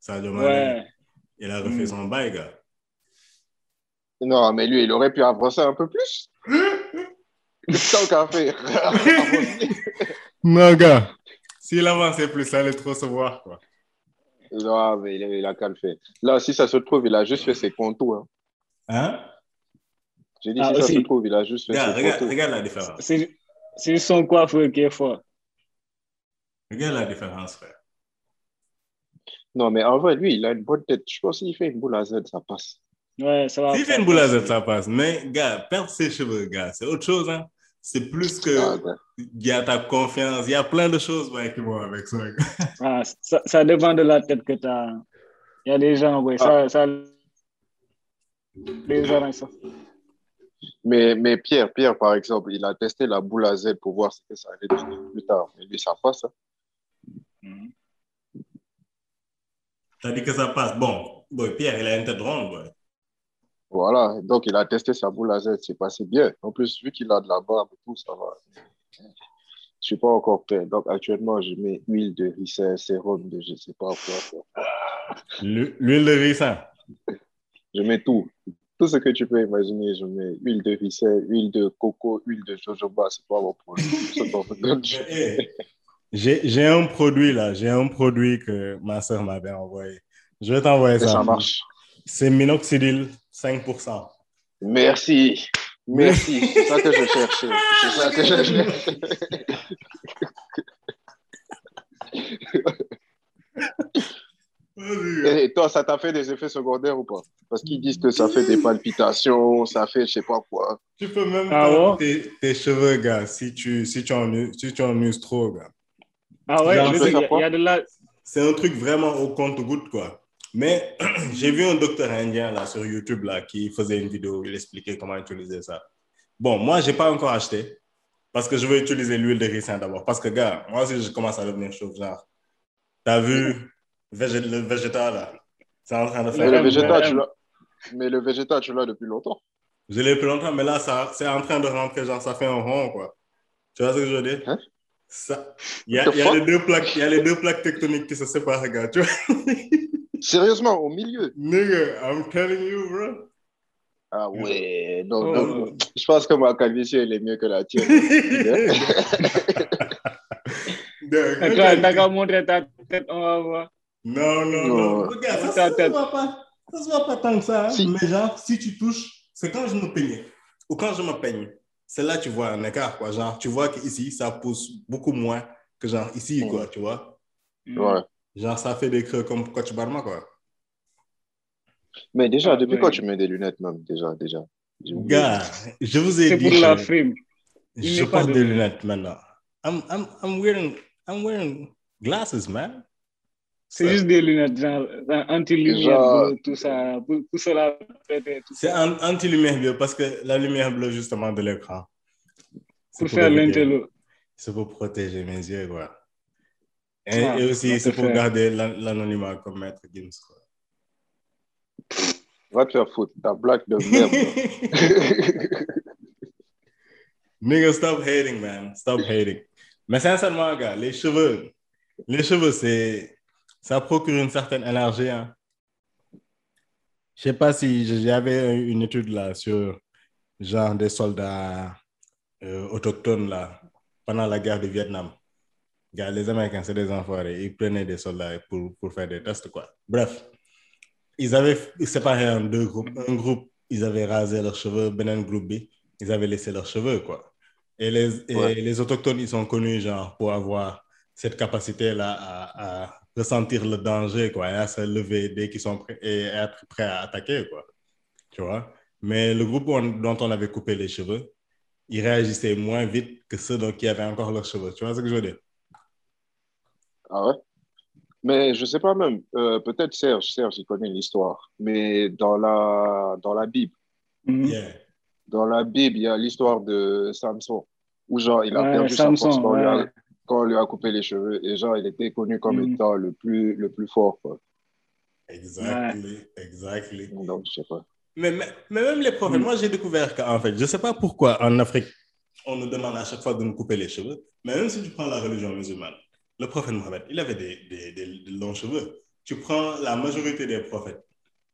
Sadio Mane, Ouais. il a refait Mm. son bail, gars. Non, mais lui, il aurait pu avancer un peu plus. Tant qu'à faire. Non, gars. S'il avançait plus, ça allait trop se voir, quoi. non, mais il a, il a qu'à le faire. Là, si ça se trouve, il a juste fait ses contours. hein. Hein? J'ai dit, Ah, si ça se trouve, il a juste fait Regarde, ses regarde, contours. regarde la différence. C'est c'est son coiffeur qui est fort. Regarde la différence, frère? Non, mais en vrai, lui, il a une bonne tête. Je pense qu'il fait une boule à Z, ça passe. Ouais, ça va. S'il fait une boule à Z, ça passe. Mais, gars, perdre ses cheveux, gars, c'est autre chose, hein. C'est plus que. Ah, ouais. Il y a ta confiance. Il y a plein de choses ouais, qui vont avec ça. gars. Ah, ça, ça dépend de la tête que tu as. Il y a des gens, ouais, ça, ça. Les arrange ça. Mais, mais Pierre, Pierre, par exemple, il a testé la boule à Z pour voir ce que ça allait donner plus tard. Mais lui, ça passe. hein. Mhm. T'as dit que ça passe. Bon, boy, Pierre, il a une tête ronde, boy. Voilà. Donc, il a testé sa boule à Z. C'est passé bien. En plus, vu qu'il a de la barbe et tout, ça va. Je suis pas encore prêt. Donc, actuellement, je mets huile de ricin, sérum de je sais pas quoi. L'hu- L'huile de ricin. Je mets tout. Tout ce que tu peux imaginer, je mets huile de ricin, huile de coco, huile de jojoba, c'est pas mon problème. J'ai j'ai un produit là, j'ai un produit que ma soeur m'avait envoyé. Je vais t'envoyer ça. ça marche. C'est minoxidil 5%. Merci. Merci. C'est ça que je cherchais. C'est ça que je cherchais. Et toi, ça t'a fait des effets secondaires ou pas? Parce qu'ils disent que ça fait des palpitations, ça fait je sais pas quoi. Tu peux même Ah tes, tes cheveux, gars, si tu, si tu, en, si tu en uses trop, gars. Ah ouais, je il y a- de la. C'est un truc vraiment au compte-goutte, quoi. Mais j'ai vu un docteur indien là sur YouTube là qui faisait une vidéo, il expliquait comment utiliser ça. Bon, moi, j'ai pas encore acheté parce que je veux utiliser l'huile de ricin d'abord. Parce que, gars, moi aussi, je commence à devenir chauve. Genre, t'as vu végé- le végétal là? C'est en train de Mais faire. le végétal, tu l'as. Mais le végétal, tu l'as depuis longtemps. Je l'ai plus longtemps, mais là, ça, c'est en train de rentrer, genre, ça fait un rond, quoi. Tu vois ce que je veux dire? Hein? Ça, il y a, y a les deux plaques, il y a les deux plaques tectoniques qui se séparent, gars. Tu vois? Sérieusement, au milieu. Nigga, I'm telling you, bro. Ah ouais, non, Oh. non. Je pense que ma calvitie, elle est mieux que la tienne. Nigga, T'as qu'à- montrer ta tête, on va voir. Non, non, Non. non. Regarde, ça, ça, se voit pas. Ça se voit pas tant que ça. hein. Si. Mais genre, si tu touches, c'est quand je me peignais ou quand je me peigne. C'est là que tu vois un écart, quoi. Genre, tu vois qu'ici, ça pousse beaucoup moins que genre ici, quoi, tu vois. Ouais. Genre, ça fait des creux comme Coach Barma, quoi. Mais déjà, Ah, depuis ouais. quand tu mets des lunettes, même Déjà, déjà? Gars, je vous ai C'est dit pour la frime. Il je porte de des lunettes. lunettes maintenant. I'm, I'm, I'm, wearing, I'm wearing glasses, man. C'est juste des lunettes, genre, anti-lumière, Genre- tout ça, pour, pour cela, C'est anti-lumière bleue parce que la lumière bleue, justement, de l'écran. c'est Pour faire l'intello. C'est pour protéger mes yeux, quoi. Et, Ah, et aussi, c'est pour garder l'an- l'anonymat comme Maître Gims, quoi. Va te faire foutre. Ta blague de merde. Nigga, stop hating, man. Stop hating. Mais sincèrement, gars, les cheveux, les cheveux, c'est, ça procure une certaine énergie, hein. Je sais pas si j'avais une étude là sur genre des soldats euh, autochtones là pendant la guerre du Vietnam. Les Américains, c'est des enfoirés. Ils prenaient des soldats pour, pour faire des tests, quoi. Bref, ils avaient séparé en deux groupes. Un groupe, ils avaient rasé leurs cheveux. Benen groupe B, ils avaient laissé leurs cheveux, quoi. Et les, et Ouais. les autochtones, ils sont connus, genre, pour avoir cette capacité-là à, à ressentir le danger, quoi, et à se lever dès qu'ils sont prêts et être prêts à attaquer, quoi. Tu vois? Mais le groupe on- dont on avait coupé les cheveux, ils réagissaient moins vite que ceux dont- qui avaient encore leurs cheveux. Tu vois ce que je veux dire? Ah ouais? Mais je sais pas même. euh, Peut-être Serge, Serge, il connaît l'histoire. Mais dans la, dans la Bible, Mhm. Yeah. dans la Bible, il y a l'histoire de Samson. Où genre, il a Ouais, perdu sa Samson, force quand, on lui a, ouais. Quand on lui a coupé les cheveux. Et genre, il était connu comme Mhm. étant le plus, le plus fort. Quoi. Exactly. Exactly. Donc, je sais pas. Mais, mais, mais même les prophètes, Mm. moi j'ai découvert qu'en fait, je ne sais pas pourquoi en Afrique, on nous demande à chaque fois de nous couper les cheveux, mais même si tu prends la religion musulmane, le prophète Mohammed, il avait des, des, des- des longs cheveux. Tu prends la majorité des prophètes.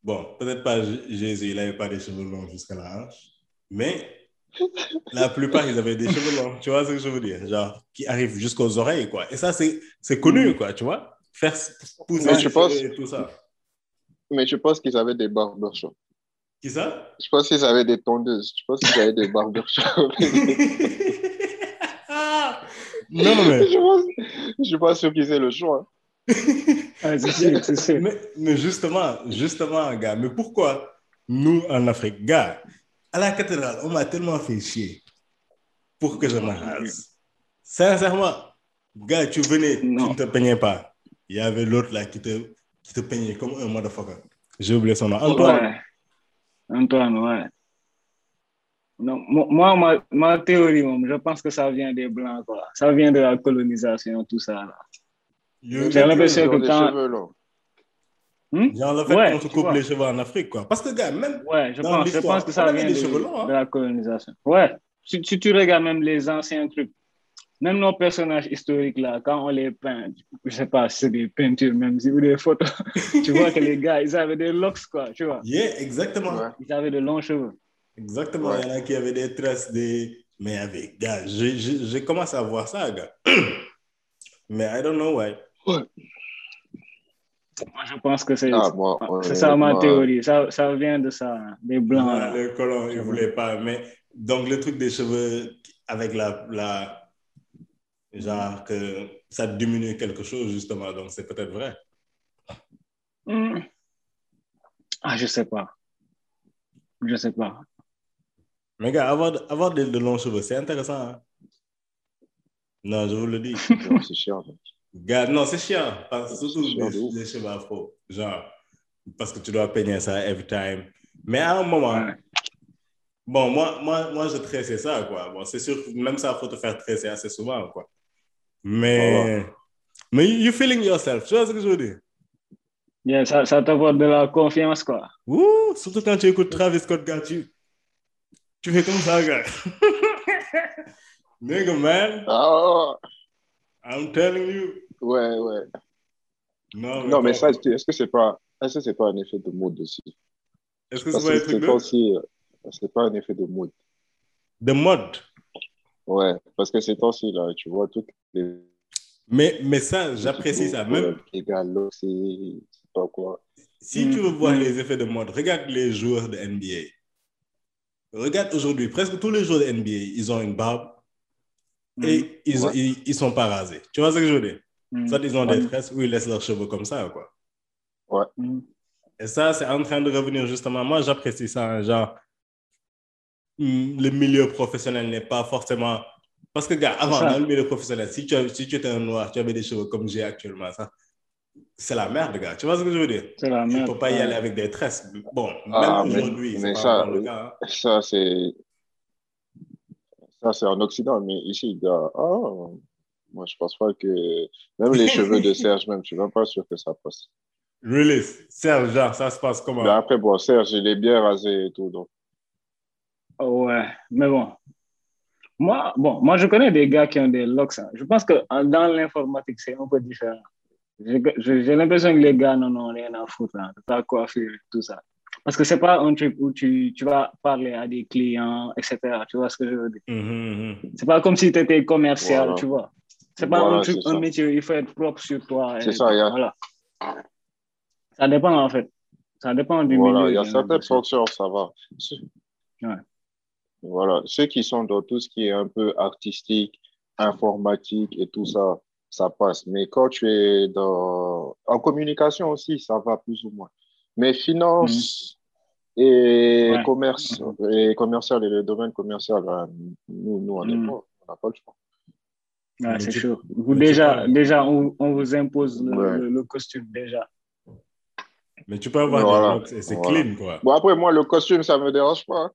Bon, peut-être pas Jésus, il n'avait pas des cheveux longs jusqu'à la hanche, mais la plupart, ils avaient des cheveux longs. Tu vois ce que je veux dire? Genre, qui arrivent jusqu'aux oreilles, quoi. Et ça, c'est c'est connu, quoi, tu vois? Faire pousser Mais ses je pense- cheveux et tout ça. Mais je pense qu'ils avaient des barbershops. Qui ça? Je pense qu'ils avaient des tondeuses. Je pense qu'ils avaient des barbershops. non, mais, je, pense, je suis pas sûr qu'ils aient le choix. Ah, c'est sûr, c'est sûr. mais, mais justement, justement, gars, mais pourquoi nous en Afrique, gars, à la cathédrale, on m'a tellement fait chier pour que je me rase. Sincèrement, gars, tu venais, Non. tu ne te peignais pas. Il y avait l'autre là qui te, qui te peignait comme un motherfucker. J'ai oublié son nom. Antoine. Ouais. Antoine, ouais. Non, mo- moi, ma, ma théorie, je pense que ça vient des Blancs, quoi. Ça vient de la colonisation, tout ça. J'ai l'impression que quand- cheveux. Hmm? Genre le fait Ouais, qu'on se tu coupe vois. les cheveux en Afrique, quoi. Parce que, gars, même Ouais, je Dans pense, je pense que ça vient des de, cheveux longs, hein. de la colonisation. Ouais, si, si tu regardes même les anciens trucs, même nos personnages historiques là, quand on les peint, je sais pas si c'est des peintures même, si ou des photos, tu vois que les gars, ils avaient des locks, quoi, tu vois. Yeah, exactement. Ouais. Ils avaient de longs cheveux. Exactement. Ouais. Il y en a qui avaient des tresses, des. Mais avec, gars, j'ai- commencé à voir ça, gars. Mais I don't know why. Moi, je pense que c'est Ah, ça ma théorie. Ça, ça vient de ça, des blancs. Ouais, là. les colons, ils ne voulaient pas. Mais donc, le truc des cheveux avec la. la genre que ça diminue quelque chose, justement. Donc, c'est peut-être vrai. Hmm. Ah, je sais pas. Je sais pas. Mais, gars, avoir, avoir de, de longs cheveux, c'est intéressant. hein. Non, je vous le dis. C'est chiant. mec. Gars, non, c'est chiant. Parce que surtout chiant les, les cheveux afro. Genre, parce que tu dois peigner ça every time. Mais à un moment, Ouais. bon, moi, moi, moi, je tressais ça, quoi. Bon, c'est sûr, même ça, il faut te faire tresser assez souvent, quoi. Mais, mais you feeling yourself, tu vois ce que je veux dire? Yeah, ça, ça t'apporte de la confiance, quoi. Ouh, surtout quand tu écoutes Travis Scott, gars, tu, tu fais comme ça, gars. Nigga, man, Ah, I'm telling you. ouais, ouais. Non, mais, Non, mais ça, est-ce que c'est pas, est-ce que c'est pas un effet de mode aussi? Est-ce que Parce c'est pas un c'est de, aussi, euh, c'est pas un effet de mode. de mode? Ouais, parce que ces temps-ci, là, tu vois, toutes les. Mais, mais ça, j'apprécie ça. Même c'est c'est pas quoi. si Mm. tu veux voir les effets de mode, regarde les joueurs de NBA. Regarde aujourd'hui, presque tous les joueurs de NBA, ils ont une barbe et ils, Ouais. ils, ils sont pas rasés. Tu vois ce que je veux dire? Mm. Soit ils ont Ouais. des tresses ou ils laissent leurs cheveux comme ça, quoi. Mm. Et ça, c'est en train de revenir justement. Moi, j'apprécie ça. hein, genre, hmm, le milieu professionnel n'est pas forcément. Parce que, gars, avant, dans le milieu professionnel, si tu, si tu étais un noir, tu avais des cheveux comme j'ai actuellement, ça, c'est la merde, gars. Tu vois ce que je veux dire? C'est la Tu ne merde. peux pas y ouais. aller avec des tresses. Bon, Ah, même mais- aujourd'hui, c'est pas ça, encore le cas. hein. Ça, c'est. Ça, c'est en Occident, mais ici, gars, ah, moi, je pense pas que. Même les cheveux de Serge, même, je suis même pas sûr que ça passe. Release. Serge, genre, ça se passe comment? Mais après, bon, Serge, il est bien rasé et tout, donc. Ouais, mais bon. Moi, bon, moi, je connais des gars qui ont des locks. hein. Je pense que dans l'informatique, c'est un peu différent. J'ai l'impression que les gars n'en ont rien à foutre hein, de ta coiffure tout ça. Parce que c'est pas un truc où tu, tu vas parler à des clients, etc. Tu vois ce que je veux dire? Mhm, mhm. C'est pas comme si tu étais commercial, Voilà. tu vois. C'est pas Voilà, un truc, un métier, il faut être propre sur toi. C'est ça, il y a- Voilà. Ça dépend, en fait. Ça dépend du Voilà, milieu. il y a certaines fonctions, ça va. Ouais. Voilà, ceux qui sont dans tout ce qui est un peu artistique, informatique et tout ça, ça passe. Mais quand tu es dans... en communication aussi, ça va plus ou moins. Mais finance et Ouais. commerce, et commercial et le domaine commercial, hein, nous, nous on est pas, on n'a pas le choix. C'est tu- chaud. Vous, déjà, déjà on, on vous impose le, Ouais. le- le costume, déjà. Mais tu peux avoir Voilà. des et c'est Voilà. clean, quoi. Bon, après, moi, le costume, ça me dérange pas.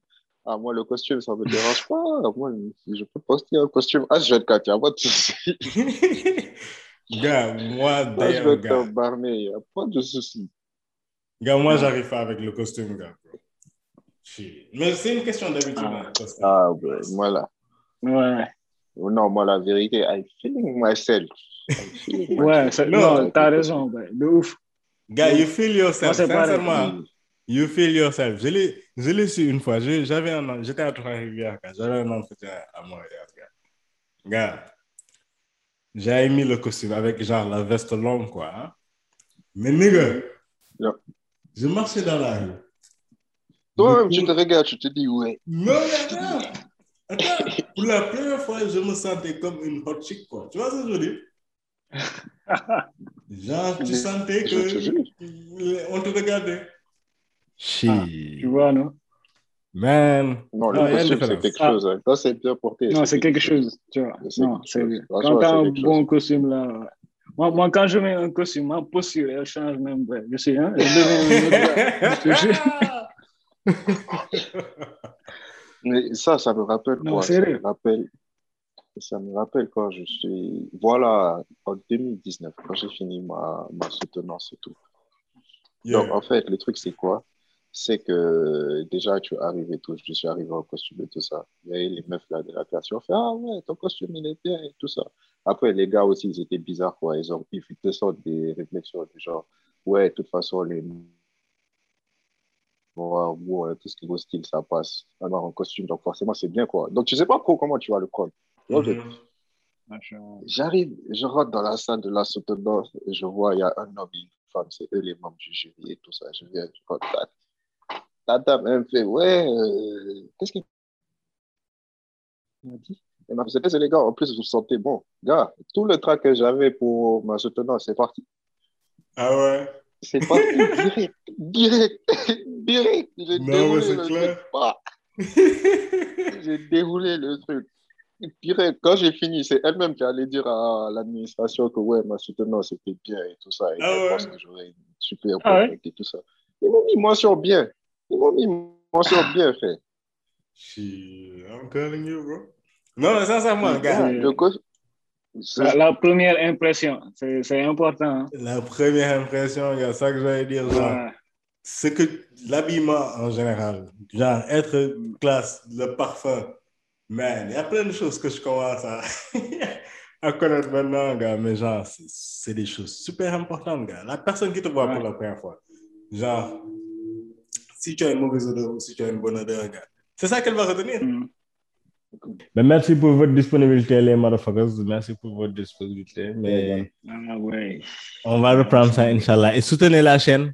Ah, moi, le costume, ça me dérange pas. Moi, je peux poster un costume H24, il n'y a pas de souci. gars, moi, Moi, je d'ailleurs, vais être gars, un barney, il n'y a pas de souci. Gars, moi, j'arrive pas avec le costume, gars. bro. Mais c'est une question d'habitude. Ah. hein, Ah, ouais, voilà. Ouais, Non, moi, la vérité, I feeling myself. I feeling ouais myself. Non. non, t'as raison, ouais, de ouf. Gars, you feel Moi, yourself. c'est pareil. Sincèrement, you feel yourself. Je l'ai, je l'ai su une fois. J'avais un, j'étais à Trois-Rivières, gars. J'avais un entretien à Montréal, gars. Gars, j'avais mis le costume avec genre la veste longue, quoi. hein. Mais nigga. Je marchais dans la rue. Toi-même, tu te regardes, tu te dis, ouais. Non, mais non. Attends, pour la première fois, je me sentais comme une hot chick, quoi. Tu vois ce que je veux dire? Genre, tu sentais Je te jure. que on te regardait. Shit. Ah, Tu vois, non? Man. Non, le Ah, costume, c'est quelque Ah. chose. hein. Quand c'est bien porté. Non, c'est quelque chose, tu vois. C'est Non, c'est Quand t'as un bon costume, là, ouais. Moi, moi, quand je mets un costume, ma posture, elle change même. ouais. Je suis, hein, je deviens un autre gars. Je te jure. Mais ça, ça me rappelle Non, quoi? Ça me rappelle, ça me rappelle quand je suis, voilà, en 2019, quand j'ai fini ma, ma soutenance et tout. Yeah. Donc, en fait, le truc, c'est quoi? C'est que déjà, tu arrives et tout, je suis arrivé en costume et tout ça. Il y avait les meufs là de la classe, ils ont fait Ah ouais, ton costume, il est bien et tout ça. Après, les gars aussi, ils étaient bizarres, quoi. Ils ont, ils te sortent des réflexions du genre Ouais, de toute façon, les noirs, euh, tout ce qui est au style, ça passe. Alors, en costume, donc forcément, c'est bien, quoi. Donc, tu sais pas trop comment tu vas le prendre. Donc. Machin. J'arrive, je rentre dans la salle de la soutenance, et je vois, il y a un homme et une femme, c'est eux les membres du jury et tout ça. Je viens, je contacte. La dame, elle me fait, ouais, euh, qu'est-ce qu'il m'a dit? Elle m'a fait, c'est les gars, en plus, vous sentez bon. Gars, tout le trac que j'avais pour ma soutenance, c'est parti. Ah ouais? C'est parti direct, direct, direct. J'ai déroulé le clair. truc. J'ai déroulé le truc. Pire, quand j'ai fini, c'est elle-même qui allait dire à l'administration que ouais, ma soutenance c'était bien et tout ça. Et Ah je ouais? pense que j'aurais une super Ah ouais? et tout ça. Ils m'ont mis mention bien. Ils m'ont mis mention bien fait. Shit, I'm telling you, bro. Non, sincèrement, gars. Le La, la première impression, c'est important. hein. la première impression, il y a ça que j'allais dire, genre, Ouais. c'est que l'habillement en général, genre être classe, le parfum, man, il y a plein de choses que je commence à, à connaître maintenant, gars, mais genre, c'est- des choses super importantes, gars. La personne qui te voit pour la première fois, genre, si tu as une mauvaise odeur ou si tu as une bonne odeur, gars, c'est ça qu'elle va retenir. Mm. Mais merci pour votre disponibilité, les motherfuckers. Merci pour votre disponibilité. Mais Ah ouais. on va reprendre ça, Inch'Allah. Et soutenez la chaîne.